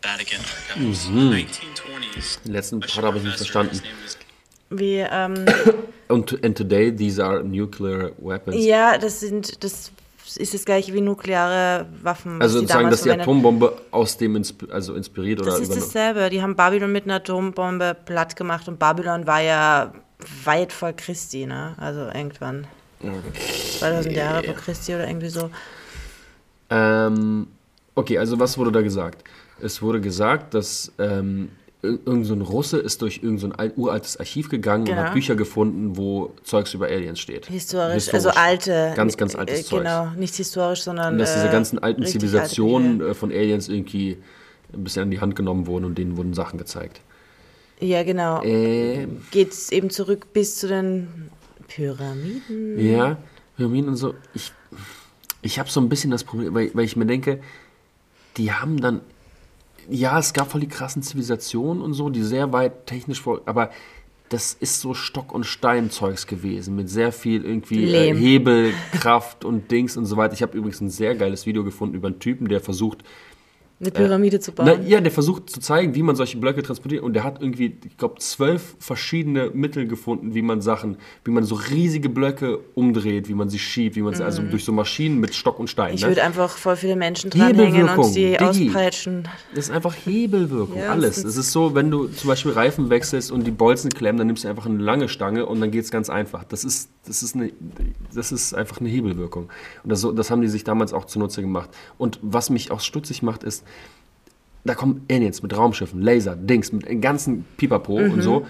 Vatican Archives. Mhm. 1920s. Den letzten Part habe ich nicht verstanden. Wie, ähm, Und and today these are nuclear weapons. ja, das sind, das ist das gleiche wie nukleare Waffen. also sozusagen, dass die Atombombe aus dem insp also inspiriert oder Das ist dasselbe. Die haben Babylon mit einer Atombombe platt gemacht und Babylon war ja weit vor Christi, ne? Also irgendwann. 2000 Jahre vor Christi oder irgendwie so. Ähm, okay, also was wurde da gesagt? Es wurde gesagt, dass ähm, ir- irgend so ein Russe ist durch irgend so ein uraltes Archiv gegangen und Genau. hat Bücher gefunden, wo Zeugs über Aliens steht. Historisch, also alte. Ganz, ganz altes äh, Zeugs. Genau, nicht historisch, sondern. Und dass diese äh, ganzen alten Zivilisationen alte äh, von Aliens irgendwie ein bisschen an die Hand genommen wurden und denen wurden Sachen gezeigt. Ja, genau. Ähm, Geht es eben zurück bis zu den Pyramiden. Ja, Pyramiden und so. Ich, ich habe so ein bisschen das Problem, weil, weil ich mir denke, die haben dann. Ja, es gab voll die krassen Zivilisationen und so, die sehr weit technisch vor. Aber das ist so Stock- und Steinzeugs gewesen, mit sehr viel irgendwie äh. Hebelkraft und Dings und so weiter. Ich habe übrigens ein sehr geiles Video gefunden über einen Typen, der versucht, Eine Pyramide zu bauen. na, ja, der versucht zu zeigen, wie man solche Blöcke transportiert und der hat irgendwie, ich glaube, zwölf verschiedene Mittel gefunden, wie man Sachen, wie man so riesige Blöcke umdreht, wie man sie schiebt, wie man sie, also durch so Maschinen mit Stock und Stein. Mhm. ich ne? würde einfach voll viele Menschen dranhängen und die Digi. auspeitschen. Das ist einfach Hebelwirkung, Ja, alles. Es ist so, wenn du zum Beispiel Reifen wechselst und die Bolzen klemmen, dann nimmst du einfach eine lange Stange und dann geht es ganz einfach. Das ist, das, ist eine, das ist einfach eine Hebelwirkung. Und das, das haben die sich damals auch zunutze gemacht. Und was mich auch stutzig macht, ist, da kommen Aliens mit Raumschiffen, Laser, Dings, mit dem ganzen Pipapo Mhm. und so.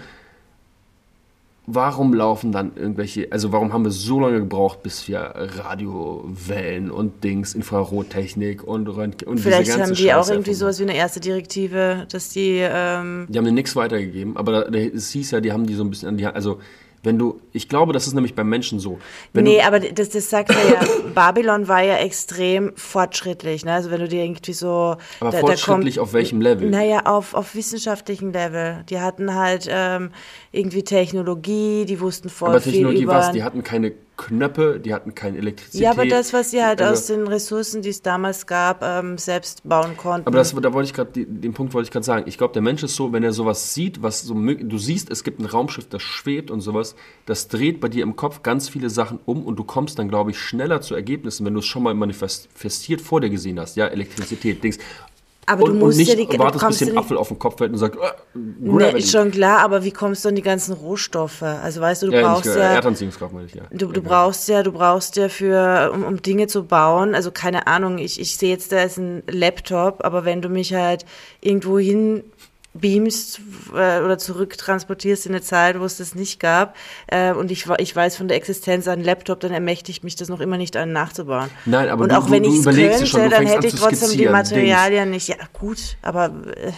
Warum laufen dann irgendwelche, also warum haben wir so lange gebraucht, bis wir Radiowellen und Dings, Infrarottechnik und Röntgen und Vielleicht diese ganze haben die auch Scheiße irgendwie erfunden? sowas wie eine erste Direktive, dass die, ähm, Die haben dir nichts weitergegeben, aber es hieß ja, die haben die so ein bisschen an die Hand. Also, wenn du, ich glaube, das ist nämlich beim Menschen so. Wenn nee, aber das, das sagt er ja, Babylon war ja extrem fortschrittlich, ne? Also wenn du dir irgendwie so... aber da- da fortschrittlich kommt- auf welchem Level? Naja, auf, auf wissenschaftlichem Level. Die hatten halt ähm, irgendwie Technologie, die wussten voll aber viel Technologie über... was? Die hatten keine Knöpfe, die hatten keine Elektrizität. ja, aber das, was sie halt Also- aus den Ressourcen, die es damals gab, ähm, selbst bauen konnten. Aber das, da wollte ich gerade, den Punkt wollte ich gerade sagen. Ich glaube, der Mensch ist so, wenn er sowas sieht, was so du siehst, es gibt ein Raumschiff, das schwebt und sowas, das dreht bei dir im Kopf ganz viele Sachen um und du kommst dann, glaube ich, schneller zu Ergebnissen, wenn du es schon mal manifestiert vor dir gesehen hast. Ja, Elektrizität, Dings. Aber du und, musst und nicht ja die- du wartest, bis dir ja ein Apfel auf den Kopf fällt und sagt, äh, Ne, ist schon klar, aber wie kommst du an die ganzen Rohstoffe? Also weißt du, du ja, brauchst ja... Erdanziehungskraft meine ich, ja. Du, du brauchst ja, du brauchst ja für, um, um Dinge zu bauen, also keine Ahnung, ich, ich sehe jetzt da ist ein Laptop, aber wenn du mich halt irgendwo hin beamst äh, oder zurücktransportierst in eine Zeit, wo es das nicht gab, äh, und ich, ich weiß von der Existenz an Laptop, dann ermächtigt mich das noch immer nicht, einen nachzubauen. Nein, aber und du- auch wenn ich es könnte, schon, dann hätte ich trotzdem die Materialien nicht. Ja, gut, aber äh,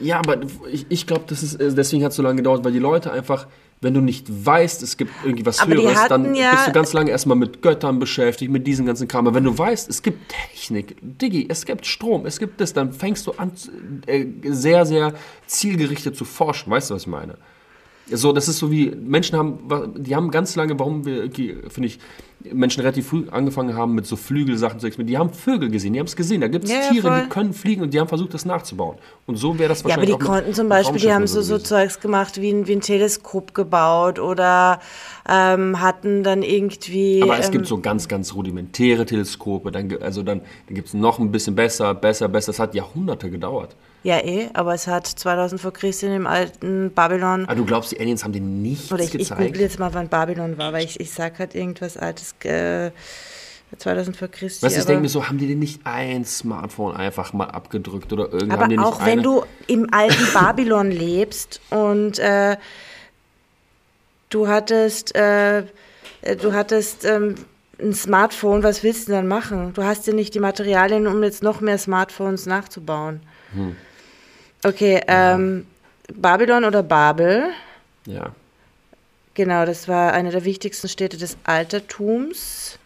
Ja, aber ich, ich glaube, das ist, äh, deswegen hat es so lange gedauert, weil die Leute einfach, wenn du nicht weißt, es gibt irgendwie was Aber Höheres, dann ja- bist du ganz lange erstmal mit Göttern beschäftigt, mit diesem ganzen Kram. Aber wenn du weißt, es gibt Technik, Diggi, es gibt Strom, es gibt das, dann fängst du an, äh, sehr, sehr zielgerichtet zu forschen. Weißt du, was ich meine? So, das ist so wie, Menschen haben, die haben ganz lange, warum wir, finde ich, Menschen relativ früh angefangen haben mit so Flügelsachen zu experimentieren. Die haben Vögel gesehen, die haben es gesehen. Da gibt es Ja, Tiere, voll. die können fliegen und die haben versucht, das nachzubauen. Und so wäre das Ja, aber wahrscheinlich die mit konnten zum Beispiel, die haben so, so. Zeugs gemacht, wie ein, wie ein Teleskop gebaut oder ähm, hatten dann irgendwie. Aber es ähm, gibt so ganz, ganz rudimentäre Teleskope. Dann, also dann, dann gibt es noch ein bisschen besser, besser, besser. Das hat Jahrhunderte gedauert. Ja, eh, aber es hat 2000 vor Christi im alten Babylon. Aber du glaubst, die Aliens haben dir nichts Oder ich, ich gezeigt? google jetzt mal, wann Babylon war, weil ich, ich sag halt irgendwas altes. Äh, 2000 vor Christi. weißt du, ich denke mir so, haben die denn nicht ein Smartphone einfach mal abgedrückt oder irgendwie? haben Aber nicht auch wenn eine- du im alten Babylon lebst und äh, du hattest, äh, äh, du hattest ähm, ein Smartphone, was willst du dann machen? Du hast ja nicht die Materialien, um jetzt noch mehr Smartphones nachzubauen. Hm. Okay, ähm, Babylon oder Babel? Ja. Genau, das war eine der wichtigsten Städte des Altertums.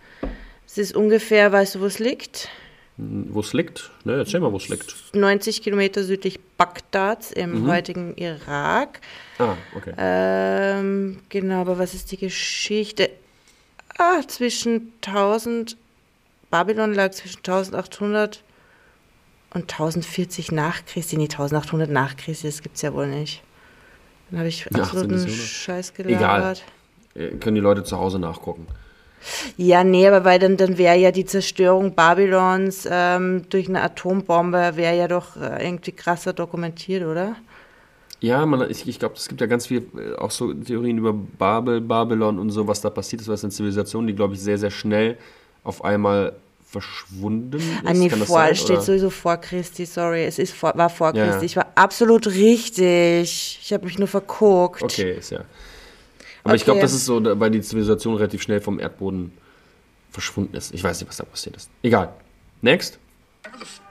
Es ist ungefähr, weißt du, wo es liegt? Wo es liegt? Ne, erzähl mal, wo es liegt. 90 Kilometer südlich Bagdads im Mhm. heutigen Irak. Ah, okay. Ähm, genau, aber was ist die Geschichte? Ah, zwischen 1000, Babylon lag zwischen 1800 und 1040 nach Christi. Nee, 1800 nach Christi, das gibt's ja wohl nicht. Dann habe ich absoluten 18. Jahrhundert. Scheiß Egal. gelabert. Äh, Können die Leute zu Hause nachgucken. Ja, nee, aber weil dann, dann wäre ja die Zerstörung Babylons ähm, durch eine Atombombe, wäre ja doch äh, irgendwie krasser dokumentiert, oder? Ja, man, ich, ich glaube, es gibt ja ganz viel, äh, auch so Theorien über Babel, Babylon und so, was da passiert ist, weil es eine Zivilisation, die, glaube ich, sehr, sehr schnell auf einmal verschwunden ist. Ah, nee, Kann das vor, sein, es steht oder? sowieso vor Christi, sorry. Es ist vor, war vor Ja, ja. Christi. Ich war absolut richtig. Ich habe mich nur verguckt. Okay, ist ja. Aber ich glaube, Okay. das ist so, weil die Zivilisation relativ schnell vom Erdboden verschwunden ist. Ich weiß nicht, was da passiert ist. Egal. Next.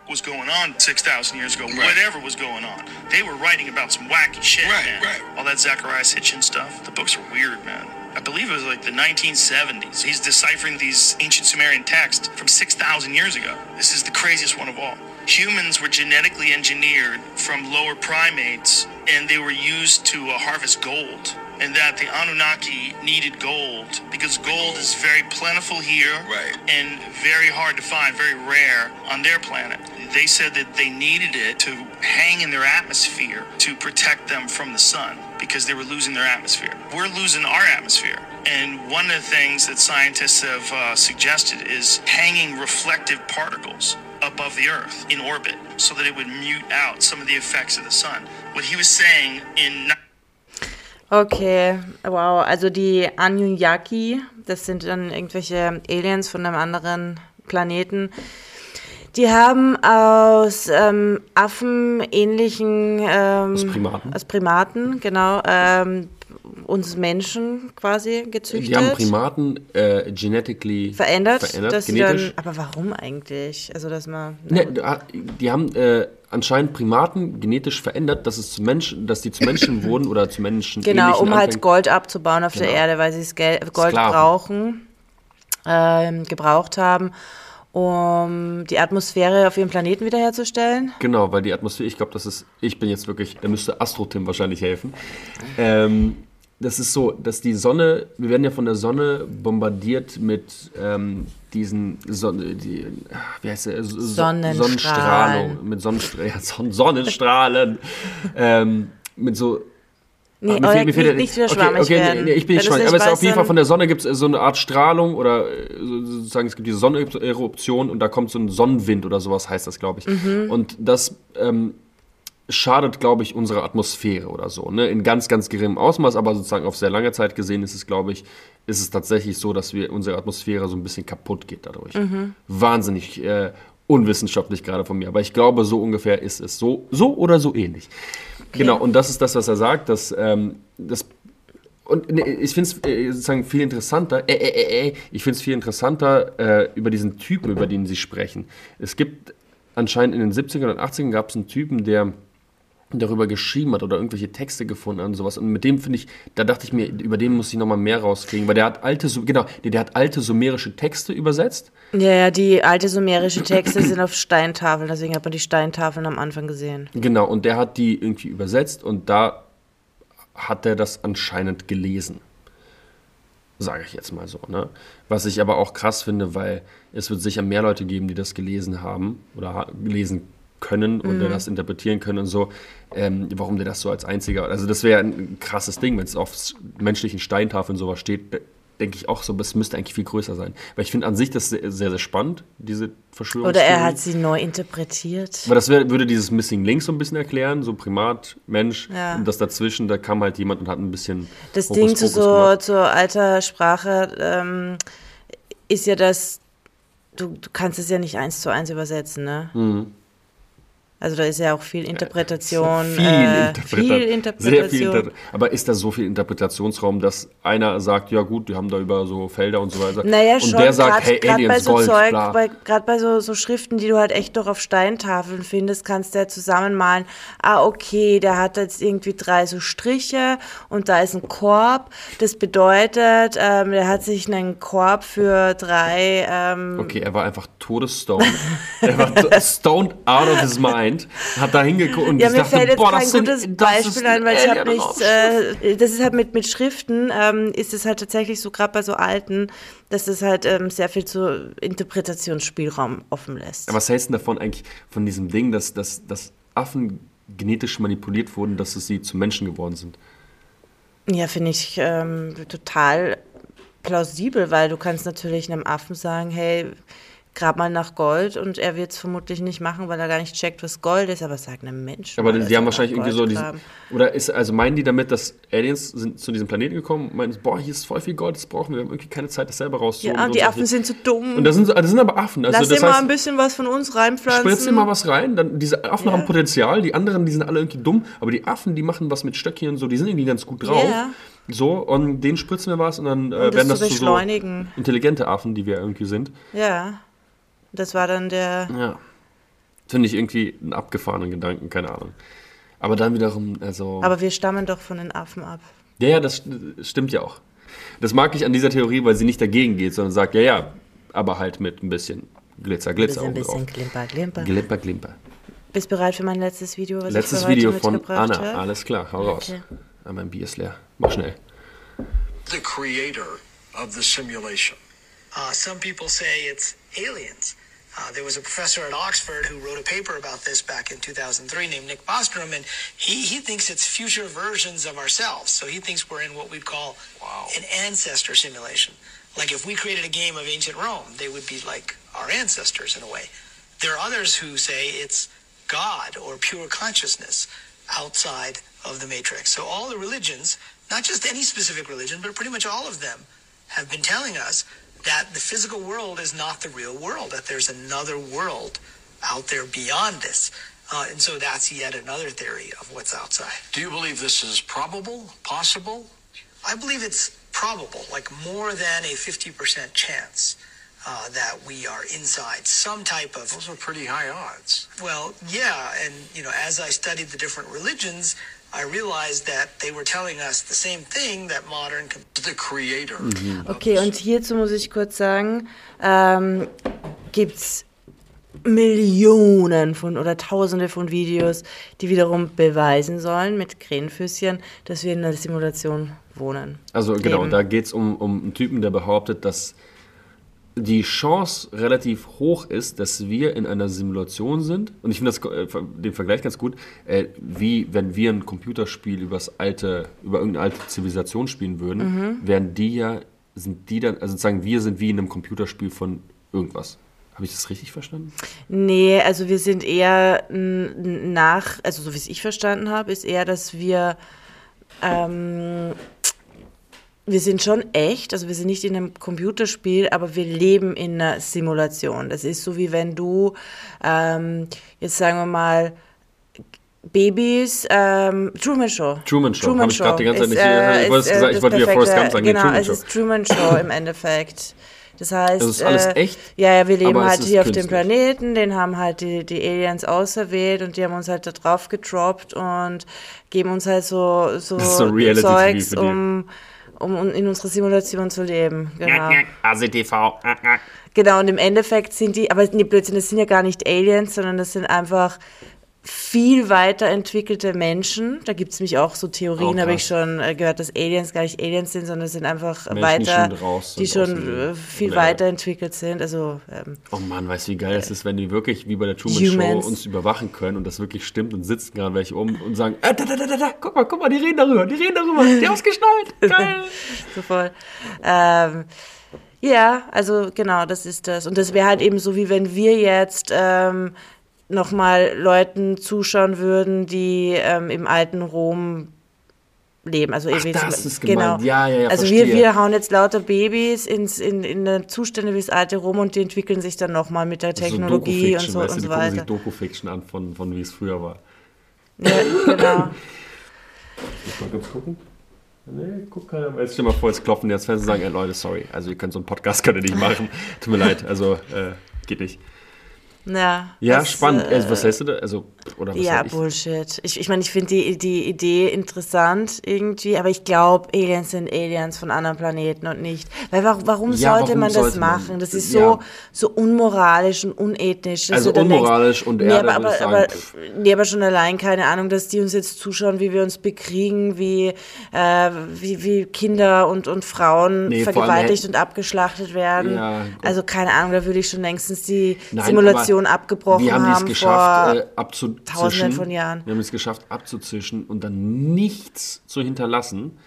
was going on 6,000 years ago, whatever was going on. They were writing about some wacky shit, man. All that Zacharias Hitchens stuff. The books are weird, man. I believe it was like the 1970s. He's deciphering these ancient Sumerian texts from 6,000 years ago. This is the craziest one of all. Humans were genetically engineered from lower primates, and they were used to uh, harvest gold. And that the Anunnaki needed gold because gold is very plentiful here right. and very hard to find, very rare on their planet. They said that they needed it to hang in their atmosphere to protect them from the sun because they were losing their atmosphere. We're losing our atmosphere. And one of the things that scientists have uh, suggested is hanging reflective particles above the Earth in orbit so that it would mute out some of the effects of the sun. What he was saying in Okay, wow. Also die Anunnaki, das sind dann irgendwelche Aliens von einem anderen Planeten. Die haben aus ähm, affenähnlichen ähm, Aus Primaten. aus Primaten, genau, ähm, uns Menschen quasi gezüchtet. Die haben Primaten äh, genetically verändert, verändert genetisch. dann, aber warum eigentlich? Also dass man Ne, die haben äh, anscheinend Primaten genetisch verändert, dass es zu Menschen, dass die zu Menschen wurden oder zu Menschen Genau, um halt Anfängen- Gold abzubauen auf der Genau. Erde, weil sie Gold Sklaven. brauchen, ähm, gebraucht haben, um die Atmosphäre auf ihrem Planeten wiederherzustellen. Genau, weil die Atmosphäre, ich glaube, das ist, ich bin jetzt wirklich, da müsste Astro-Tim wahrscheinlich helfen. Ähm, das ist so, dass die Sonne, wir werden ja von der Sonne bombardiert mit ähm, diesen, Sonne, die, wie heißt der? So- Sonnenstrahlen. Sonnenstrahlung, mit Sonnenstrahlen, ja, Son Sonnenstrahlen, ähm, mit so Nee, mir oh, fehlt- mir fehlt- nicht, nicht wieder okay, schwammig okay, werden. nee, ich bin nicht schwammig. Aber es ist auf jeden Fall von der Sonne gibt es so eine Art Strahlung oder äh, so- sozusagen es gibt diese Sonneneruption und da kommt so ein Sonnenwind oder sowas heißt das, glaube ich. Mhm. Und das ähm, schadet, glaube ich, unserer Atmosphäre oder so. Ne? In ganz, ganz geringem Ausmaß, aber sozusagen auf sehr lange Zeit gesehen ist es, glaube ich, ist es tatsächlich so, dass wir unsere Atmosphäre so ein bisschen kaputt geht dadurch. Mhm. Wahnsinnig äh, unwissenschaftlich gerade von mir, aber ich glaube, so ungefähr ist es. So, so oder so ähnlich. Genau, und das ist das, was er sagt, dass ähm, das und ich finde es äh, sozusagen viel interessanter, äh, äh, äh, äh, ich finde es viel interessanter über diesen Typen, über den sie sprechen. Es gibt anscheinend in den 70ern und 80ern gab es einen Typen, der darüber geschrieben hat oder irgendwelche Texte gefunden hat und sowas. Und mit dem finde ich, da dachte ich mir, über den muss ich nochmal mehr rauskriegen, weil der hat alte, genau, der, der hat alte sumerische Texte übersetzt. Ja, ja, die alte sumerische Texte sind auf Steintafeln, deswegen hat man die Steintafeln am Anfang gesehen. Genau, und der hat die irgendwie übersetzt und da hat er das anscheinend gelesen. Sage ich jetzt mal so. Ne? Was ich aber auch krass finde, weil es wird sicher mehr Leute geben, die das gelesen haben oder ha lesen können und Mhm. das interpretieren können und so. Ähm, warum der das so als einziger. Also, das wäre ein krasses Ding, wenn es auf menschlichen Steintafeln sowas steht. de- Denke ich auch so, das müsste eigentlich viel größer sein. Weil ich finde an sich das sehr, sehr, sehr spannend, diese Verschwörung. Oder er hat sie neu interpretiert. Aber das wär, würde dieses Missing Link so ein bisschen erklären, so Primat, Mensch. Ja. Und das dazwischen, da kam halt jemand und hat ein bisschen. Das Hokus Ding zu so zur alter Sprache ähm, ist ja, dass du, du kannst es ja nicht eins zu eins übersetzen, ne? Mhm. Also da ist ja auch viel Interpretation. Viel, äh, Interpreta viel Sehr viel Interpretation. Inter Aber ist da so viel Interpretationsraum, dass einer sagt, ja gut, die haben da über so Felder und so weiter. Naja, und schon, der sagt, hey, gerade bei so Gold, Zeug, bei, gerade bei so, so Schriften, die du halt echt noch auf Steintafeln findest, kannst du ja zusammenmalen, ah, okay, der hat jetzt irgendwie drei so Striche und da ist ein Korb. Das bedeutet, ähm, der hat sich einen Korb für drei, ähm, Okay, er war einfach todesstoned. er war to- stoned out of his mind. Hat da hingeguckt und Ja, ich mir dachte, fällt jetzt boah, kein sind, gutes Beispiel ein, weil ich habe nichts. Äh, das ist halt mit, mit Schriften, ähm, ist es halt tatsächlich so, gerade bei so alten, dass es halt ähm, sehr viel zu Interpretationsspielraum offen lässt. Aber was hältst du denn davon eigentlich, von diesem Ding, dass, dass, dass Affen genetisch manipuliert wurden, dass es sie zu Menschen geworden sind? Ja, finde ich ähm, total plausibel, weil du kannst natürlich einem Affen sagen, hey, grab mal nach Gold und er wird es vermutlich nicht machen, weil er gar nicht checkt, was Gold ist, aber sag einem Menschen. Aber die, haben wahrscheinlich irgendwie so diesen, oder ist, also meinen die damit, dass Aliens sind zu diesem Planeten gekommen und meinen, boah, hier ist voll viel Gold, das brauchen wir, wir haben irgendwie keine Zeit, das selber rauszuholen. Ja, und die. Affen sind zu dumm. Und das sind, das sind aber Affen. Also Lass das dir mal heißt, ein bisschen was von uns reinpflanzen. Spritz dir mal was rein, dann diese Affen Ja. haben Potenzial, die anderen, die sind alle irgendwie dumm, aber die Affen, die machen was mit Stöckchen und so, die sind irgendwie ganz gut drauf. Ja. So, und denen spritzen wir was und dann äh, Um das werden das zu so beschleunigen. intelligente Affen, die wir irgendwie sind. Ja, das war dann der. Ja. Finde ich irgendwie einen abgefahrenen Gedanken, keine Ahnung. Aber dann wiederum, also. Aber wir stammen doch von den Affen ab. ja, ja, das st- stimmt ja auch. Das mag ich an dieser Theorie, weil sie nicht dagegen geht, sondern sagt, ja, ja, aber halt mit ein bisschen Glitzer, Glitzer Bisschen, bisschen obendrauf. Glimper, Glimper. Glimper, Glimper. Bist bereit für mein letztes Video, was Letztes ich für heute Video von Anna. habe? Alles klar, hau raus. Okay. Ah, mein Bier ist leer. Mach schnell. the creator of the simulation? Uh, some people say it's aliens. Uh, there was a professor at Oxford who wrote a paper about this back in 2003 named Nick Bostrom, and he, he thinks it's future versions of ourselves. So he thinks we're in what we'd call an ancestor simulation. Like if we created a game of ancient Rome, they would be like our ancestors in a way. There are others who say it's God or pure consciousness outside of the matrix. So all the religions, not just any specific religion, but pretty much all of them, have been telling us that the physical world is not the real world, that there's another world out there beyond this. Uh, and so that's yet another theory of what's outside. Do you believe this is probable, possible? I believe it's probable, like more than a 50% chance uh, that we are inside some type of. Those are pretty high odds. Well, yeah, and you know, as I studied the different religions, I realized that they were telling us the same thing that modern. com- The creator. Okay, und hierzu muss ich kurz sagen, ähm, gibt es Millionen von oder Tausende von Videos, die wiederum beweisen sollen mit Krähenfüßchen, dass wir in einer Simulation wohnen. Also genau, Leben. da geht es um, um einen Typen, der behauptet, dass die Chance relativ hoch ist, dass wir in einer Simulation sind. Und ich finde das, äh, den Vergleich ganz gut, äh, wie wenn wir ein Computerspiel übers alte, über irgendeine alte Zivilisation spielen würden, Mhm. wären die ja, sind die dann, also sozusagen wir sind wie in einem Computerspiel von irgendwas. Habe ich das richtig verstanden? Nee, also wir sind eher nach, also so wie es ich verstanden habe, ist eher, dass wir, ähm, wir sind schon echt, also wir sind nicht in einem Computerspiel, aber wir leben in einer Simulation. Das ist so wie wenn du, ähm, jetzt sagen wir mal, Babys, ähm, Truman Show. Truman Show, hab ich grad die ganze Zeit ist, nicht- äh, ich wollte äh, gesagt- ich das wollte wieder Forrest Gump sagen, Genau, Truman es Show. ist Truman Show im Endeffekt. Das heißt, Also ist alles äh, echt, ja, ja, wir leben halt hier auf dem künstlich. Planeten, den haben halt die, die Aliens auserwählt und die haben uns halt da drauf gedroppt und geben uns halt so, so, Das so Zeugs, um, um in unserer Simulation zu leben. Genau. ACTV. Genau, und im Endeffekt sind die, aber nee, Blödsinn, das sind ja gar nicht Aliens, sondern das sind einfach viel weiterentwickelte Menschen. Da gibt es nämlich auch so Theorien, Oh, habe ich schon äh, gehört, dass Aliens gar nicht Aliens sind, sondern es sind einfach Menschen, die weiter, schon die sind aus schon äh, viel Level. weiterentwickelt sind. Also ähm, Oh Mann, weißt du, wie geil das ist, wenn die wirklich wie bei der Truman Humans. Show uns überwachen können und das wirklich stimmt und sitzen gerade welche um und sagen, äh, da, da, da, da, da, guck mal, guck mal, die reden darüber, die reden darüber, die haben es geschnallt, geil. so voll. Ähm, ja, also genau, das ist das. Und das wäre halt eben so, wie wenn wir jetzt ähm, nochmal Leuten zuschauen würden, die ähm, im alten Rom leben. Also Ach, das ist gemeint. Ja, ja, ja, Also wir, verstehe. wir hauen jetzt lauter Babys ins, in, in Zustände wie das alte rum und die entwickeln sich dann nochmal mit der Technologie und Doku-Fiction, so weißt du, und die so weiter. Doku-Fiction an von, von wie es früher war. Ja, genau. Ich mal kurz gucken. Nee, guck keiner. Jetzt stell mal vor, jetzt klopfen die ans Fenster und sagen, ey Leute, sorry, also ihr könnt so einen Podcast könnt ihr nicht machen. Tut mir leid, also äh, geht nicht. Ja, Ja, das, spannend. äh, also, was hältst du da? Also, oder was Ja, ich? Bullshit. Ich, ich meine, ich finde die, die Idee interessant irgendwie, aber ich glaube, Aliens sind Aliens von anderen Planeten und nicht. Weil warum, warum Ja, sollte warum man das sollte man? machen? Das ist Ja. so, so unmoralisch und unethisch. Also unmoralisch und nee, Erde, aber, ich aber, sagen, aber, pff. nee, aber schon allein, keine Ahnung, dass die uns jetzt zuschauen, wie wir uns bekriegen, wie, äh, wie, wie Kinder und, und Frauen Nee, allem vergewaltigt hätt- und abgeschlachtet werden. Ja, also keine Ahnung, da würde ich schon längstens die Nein, Simulation aber abgebrochen wir haben haben es geschafft, äh, abzuzischen. Tausenden von Jahren. Wir haben es geschafft, abzuzischen und dann nichts zu hinterlassen.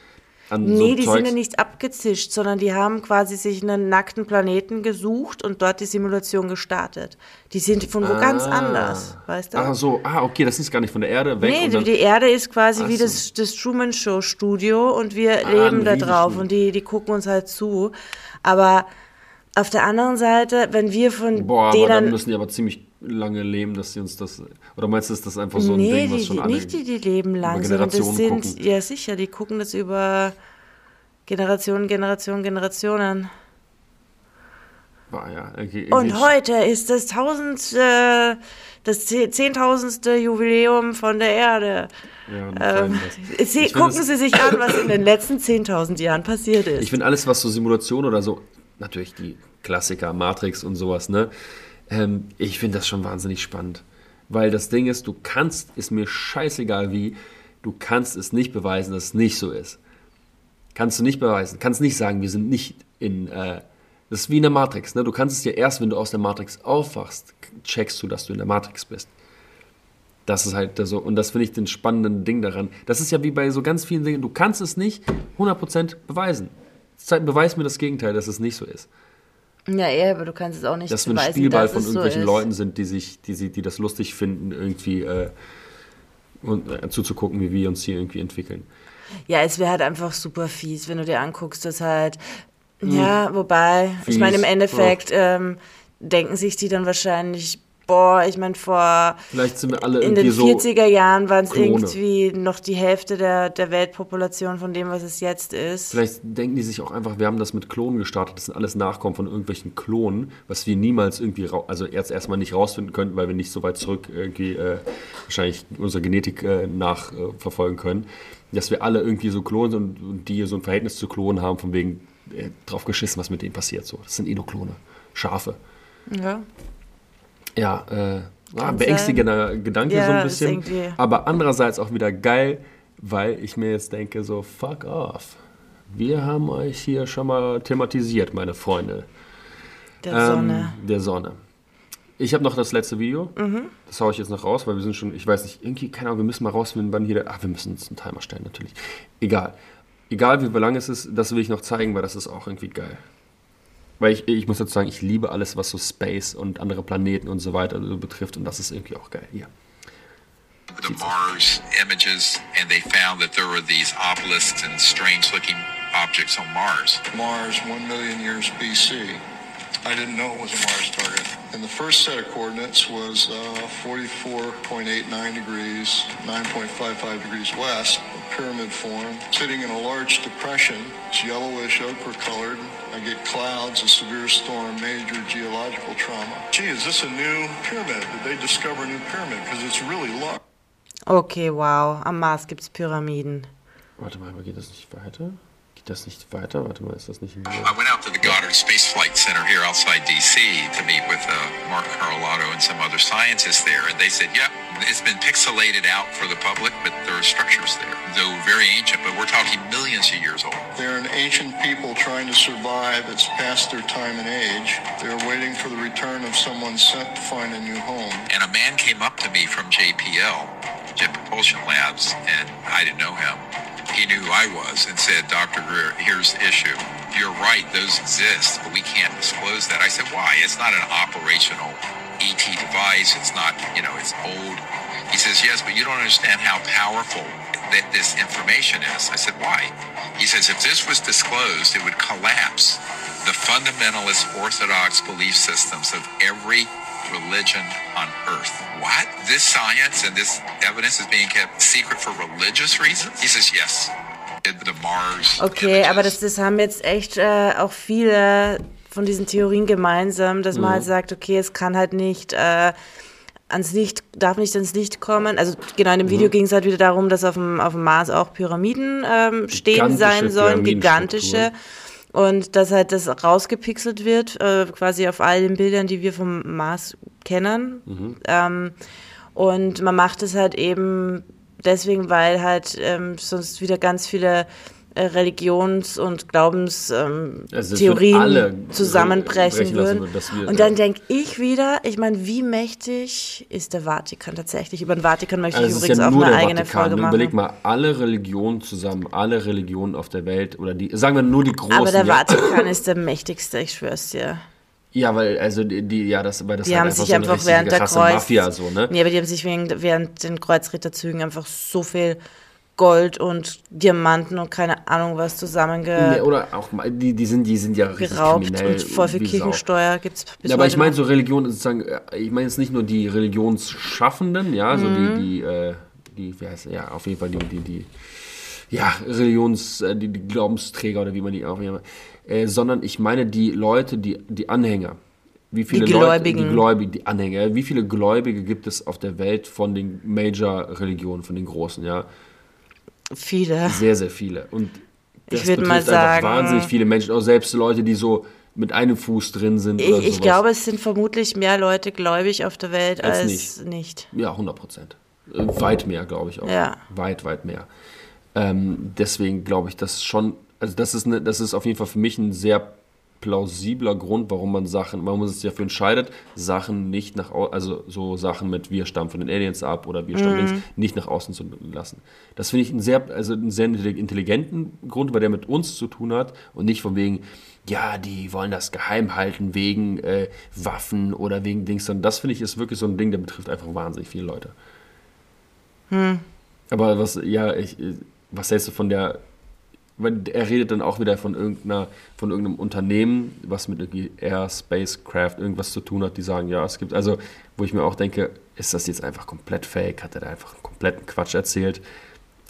An Nee, so die Zeugs. sind ja nicht abgezischt, sondern die haben quasi sich einen nackten Planeten gesucht und dort die Simulation gestartet. Die sind von wo ganz Ah. anders, weißt du? Ach so, ah, okay, das ist gar nicht von der Erde weg. Nee, die, die Erde ist quasi Ach wie so. das, das Truman Show Studio und wir Ah, leben da drauf und die, die gucken uns halt zu. Aber auf der anderen Seite, wenn wir von Boah, aber dann denen. müssen die aber ziemlich lange leben, dass sie uns das. Oder meinst du, ist das einfach so ein nee, Ding, was die, schon die, alle. nicht die, die leben lang, sondern das sind, gucken. ja sicher, die gucken das über Generationen, Generationen, Generationen. War, ja, okay, Und heute ist das tausend, äh, das ze- zehntausendste Jubiläum von der Erde. Ja, Ähm. Sie, gucken Sie sich an, was in den letzten 10.000 Jahren passiert ist. Ich finde alles, was so Simulation oder so, natürlich die Klassiker, Matrix und sowas, ne? Ähm, ich finde das schon wahnsinnig spannend. Weil das Ding ist, du kannst, ist mir scheißegal wie, du kannst es nicht beweisen, dass es nicht so ist. Kannst du nicht beweisen. Kannst nicht sagen, wir sind nicht in, äh, das ist wie in der Matrix, ne? Du kannst es dir erst, wenn du aus der Matrix aufwachst, checkst du, dass du in der Matrix bist. Das ist halt so, und das finde ich den spannenden Ding daran. Das ist ja wie bei so ganz vielen Dingen, du kannst es nicht 100% beweisen. Zeig, beweis mir das Gegenteil, dass es nicht so ist. ja, ja, aber du kannst es auch nicht Dass wir ein beweisen, Spielball dass von so irgendwelchen ist. Leuten sind, die sich, die, sie- die das lustig finden, irgendwie äh, und, äh, zuzugucken, wie wir uns hier irgendwie entwickeln. Ja, es wäre halt einfach super fies, wenn du dir anguckst, dass halt, ja, wobei, ich meine, im Fies, Endeffekt ähm, denken sich die dann wahrscheinlich, boah, ich meine, vor Vielleicht sind wir alle in den so 40er Jahren waren es irgendwie noch die Hälfte der, der Weltpopulation von dem, was es jetzt ist. Vielleicht denken die sich auch einfach, wir haben das mit Klonen gestartet. Das sind alles Nachkommen von irgendwelchen Klonen, was wir niemals irgendwie, also jetzt erstmal nicht rausfinden könnten, weil wir nicht so weit zurück irgendwie äh, wahrscheinlich unsere Genetik äh, nachverfolgen äh, können. Dass wir alle irgendwie so Klonen sind und, und die so ein Verhältnis zu Klonen haben, von wegen äh, drauf geschissen, was mit denen passiert. So, das sind eh nur Klone. Schafe. Ja. Ja, äh, ah, beängstigender Gedanke Ja, so ein bisschen. Aber andererseits auch wieder geil, weil ich mir jetzt denke, so, fuck off. Wir haben euch hier schon mal thematisiert, meine Freunde. Der Ähm, Sonne. Der Sonne. Ich habe noch das letzte Video. Mhm. Das haue ich jetzt noch raus, weil wir sind schon, ich weiß nicht, irgendwie, keine Ahnung, wir müssen mal rausfinden, wann hier der. Ach, wir müssen uns einen Timer stellen, natürlich. Egal. Egal, wie lang es ist, das will ich noch zeigen, weil das ist auch irgendwie geil. Weil ich, ich muss dazu sagen, ich liebe alles, was so Space und andere Planeten und so weiter so betrifft und das ist irgendwie auch geil. Hier. the Mars images, and they found that there were these obelisks and strange-looking objects on Mars. Mars, 1 million years BC. I didn't know it was a Mars target. And the first set of coordinates was uh, 44.89 degrees, 9.55 degrees west, of pyramid form, sitting in a large depression. It's yellowish, ochre colored. I get clouds, a severe storm, major geological trauma. Gee, is this a new pyramid? Did they discover a new pyramid? Because it's really large. Okay, wow. Am Mars gibt es Pyramiden. Warte mal, aber geht das nicht weiter? Geht das nicht weiter? Warte mal, ist das nicht ein I went out to the Goddard Space Flight Center here outside D.C. to meet with uh, Mark Carlotto and some other scientists there, and they said, "Yeah, it's been pixelated out for the public, but there are structures there, though very ancient. But we're talking millions of years old." They're an ancient people trying to survive. It's past their time and age. They're waiting for the return of someone sent to find a new home. And a man came up to me from JPL, Jet Propulsion Labs, and I didn't know him. He knew who I was and said, Dr. Greer, here's the issue. You're right, those exist, but we can't disclose that. I said, why? It's not an operational ET device. It's not, you know, it's old. He says, yes, but you don't understand how powerful that this information is. I said, why? He says, if this was disclosed, it would collapse the fundamentalist Orthodox belief systems of every religion on earth. What? This science and this evidence is being kept secret for religious reasons? He says, yes. The Mars. Okay, aber das, das haben jetzt echt äh, auch viele von diesen Theorien gemeinsam, dass man Mhm. halt sagt, okay, es kann halt nicht äh, ans Licht, darf nicht ans Licht kommen. Also genau, in dem Video Mhm. ging es halt wieder darum, dass auf dem, auf dem Mars auch Pyramiden ähm, stehen sein sollen, gigantische. Und dass halt das rausgepixelt wird, äh, quasi auf all den Bildern, die wir vom Mars kennen. Mhm. Ähm, und man macht es halt eben deswegen, weil halt ähm, sonst wieder ganz viele Religions- und Glaubenstheorien ähm, zusammenbrechen würden. wir- und dann denke ich wieder, ich meine, wie mächtig ist der Vatikan tatsächlich? Über den Vatikan möchte Also ich übrigens ja auch eine eigene Vatikan. Folge machen. Überleg mal, alle Religionen zusammen, alle Religionen auf der Welt oder die, sagen wir nur die großen. Aber der ja. Vatikan ist der mächtigste, ich schwör's dir. Ja, weil, also die, die ja, das, weil das Die halt haben sich so eine einfach während der Kreuz... Mafia so, ne? Nee, aber die haben sich wegen, während den Kreuzritterzügen einfach so viel Gold und Diamanten und keine Ahnung was zusammenge... Nee, oder auch die, die sind, die sind ja richtig geraubt kriminell. und voll viel Sau. Kirchensteuer gibt's bis Ja, aber ich meine so Religion sozusagen, äh, ich meine jetzt nicht nur die Religionsschaffenden, ja, so Mhm. die, die, äh, die, wie heißt ja, auf jeden Fall die, die, die, ja, Religions, äh, die, die Glaubensträger oder wie man die auch immer, äh, sondern ich meine die Leute, die, die Anhänger. Wie viele Die Leute, Gläubigen. die Gläubigen, die Anhänger, wie viele Gläubige gibt es auf der Welt von den Major-Religionen, von den großen, ja? Viele. Sehr, sehr viele. Und das Ich betrifft mal einfach sagen- wahnsinnig viele Menschen, auch selbst Leute, die so mit einem Fuß drin sind oder Ich, ich glaube, es sind vermutlich mehr Leute gläubig auf der Welt Als als, nicht. Ja, 100 Prozent. Äh, Weit mehr, glaube ich auch. Ja. Weit, weit mehr. Ähm, deswegen glaube ich, dass schon, also das ist, eine, das ist auf jeden Fall für mich ein sehr plausibler Grund, warum man Sachen, warum man sich dafür entscheidet, Sachen nicht nach au- also so Sachen mit wir stammen von den Aliens ab oder wir stammen Mhm. links, nicht nach außen zu lassen. Das finde ich einen sehr, also einen sehr intelligenten Grund, weil der mit uns zu tun hat und nicht von wegen, ja, die wollen das geheim halten wegen äh, Waffen oder wegen Dings, sondern das finde ich ist wirklich so ein Ding, der betrifft einfach wahnsinnig viele Leute. Hm. Aber was, ja, ich, was hältst du von der, er redet dann auch wieder von irgendeiner, von irgendeinem Unternehmen, was mit irgendwie Air, Spacecraft irgendwas zu tun hat, die sagen, ja, es gibt, also, wo ich mir auch denke, ist das jetzt einfach komplett fake? Hat er da einfach einen kompletten Quatsch erzählt?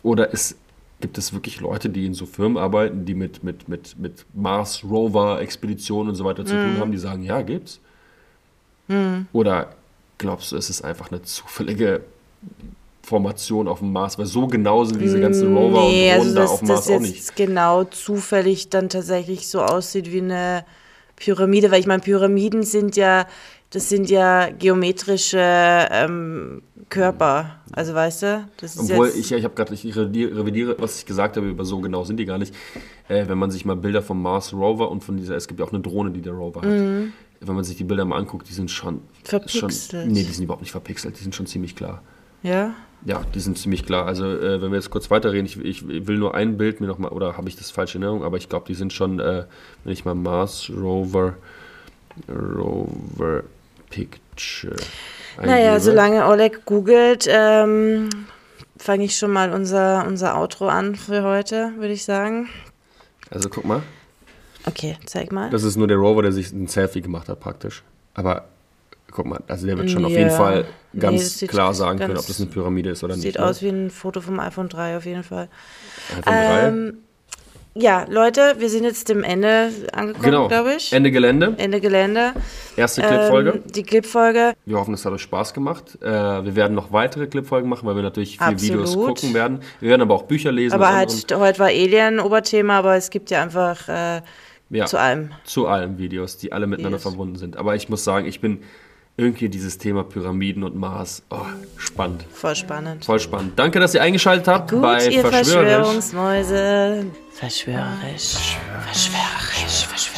Oder ist, gibt es wirklich Leute, die in so Firmen arbeiten, die mit, mit, mit, mit Mars Rover Expeditionen und so weiter zu tun Mhm. haben, die sagen, ja, gibt's? Hm. Oder glaubst du, es ist einfach eine zufällige Formation auf dem Mars? Weil so genau sind diese ganzen Rover nee, und Drohnen also da dass auf dem das Mars auch nicht. genau zufällig dann tatsächlich so aussieht wie eine Pyramide, weil ich meine, Pyramiden sind ja, das sind ja geometrische ähm, Körper. Also weißt du? Das ist Obwohl, ich, ich habe gerade, ich revidiere, revidiere, was ich gesagt habe, über so genau sind die gar nicht. Äh, wenn man sich mal Bilder vom Mars Rover und von dieser, es gibt ja auch eine Drohne, die der Rover hat. Mhm. Wenn man sich die Bilder mal anguckt, die sind schon. Verpixelt. Schon, nee, die sind überhaupt nicht verpixelt, die sind schon ziemlich klar. Ja. Ja, die sind ziemlich klar. Also, äh, wenn wir jetzt kurz weiterreden, ich, ich will nur ein Bild mir nochmal, oder habe ich das falsche in Erinnerung, aber ich glaube, die sind schon, äh, wenn ich mal Mars Rover, Rover Picture. Naja, eingebe. solange Oleg googelt, ähm, fange ich schon mal unser, unser Outro an für heute, würde ich sagen. Also, guck mal. Okay, zeig mal. Das ist nur der Rover, der sich ein Selfie gemacht hat, praktisch. Aber guck mal, also der wird schon auf Ja. jeden Fall Nee, ganz sieht klar sagen können, ganz- ob das eine Pyramide ist oder Sieht nicht. ne? aus wie ein Foto vom iPhone 3 auf jeden Fall. iPhone 3. Ähm, ja, Leute, wir sind jetzt dem Ende angekommen, Genau. glaube ich. Ende Gelände. Ende Gelände. Erste Clipfolge. Ähm, die Clipfolge. Wir hoffen, es hat euch Spaß gemacht. Äh, wir werden noch weitere Clipfolgen machen, weil wir natürlich viele. Videos gucken werden. Wir werden aber auch Bücher lesen. Aber halt, heute war Alien Oberthema, aber es gibt ja einfach äh, ja, zu allem. Zu allem Videos, die alle miteinander Yes. verbunden sind. Aber ich muss sagen, ich bin irgendwie dieses Thema Pyramiden und Mars. Oh, spannend. Voll spannend. Voll spannend. Danke, dass ihr eingeschaltet habt Gut, bei ihr Verschwörerisch. Verschwörungsmäuse. Verschwörerisch. Verschwörerisch. Verschwörerisch.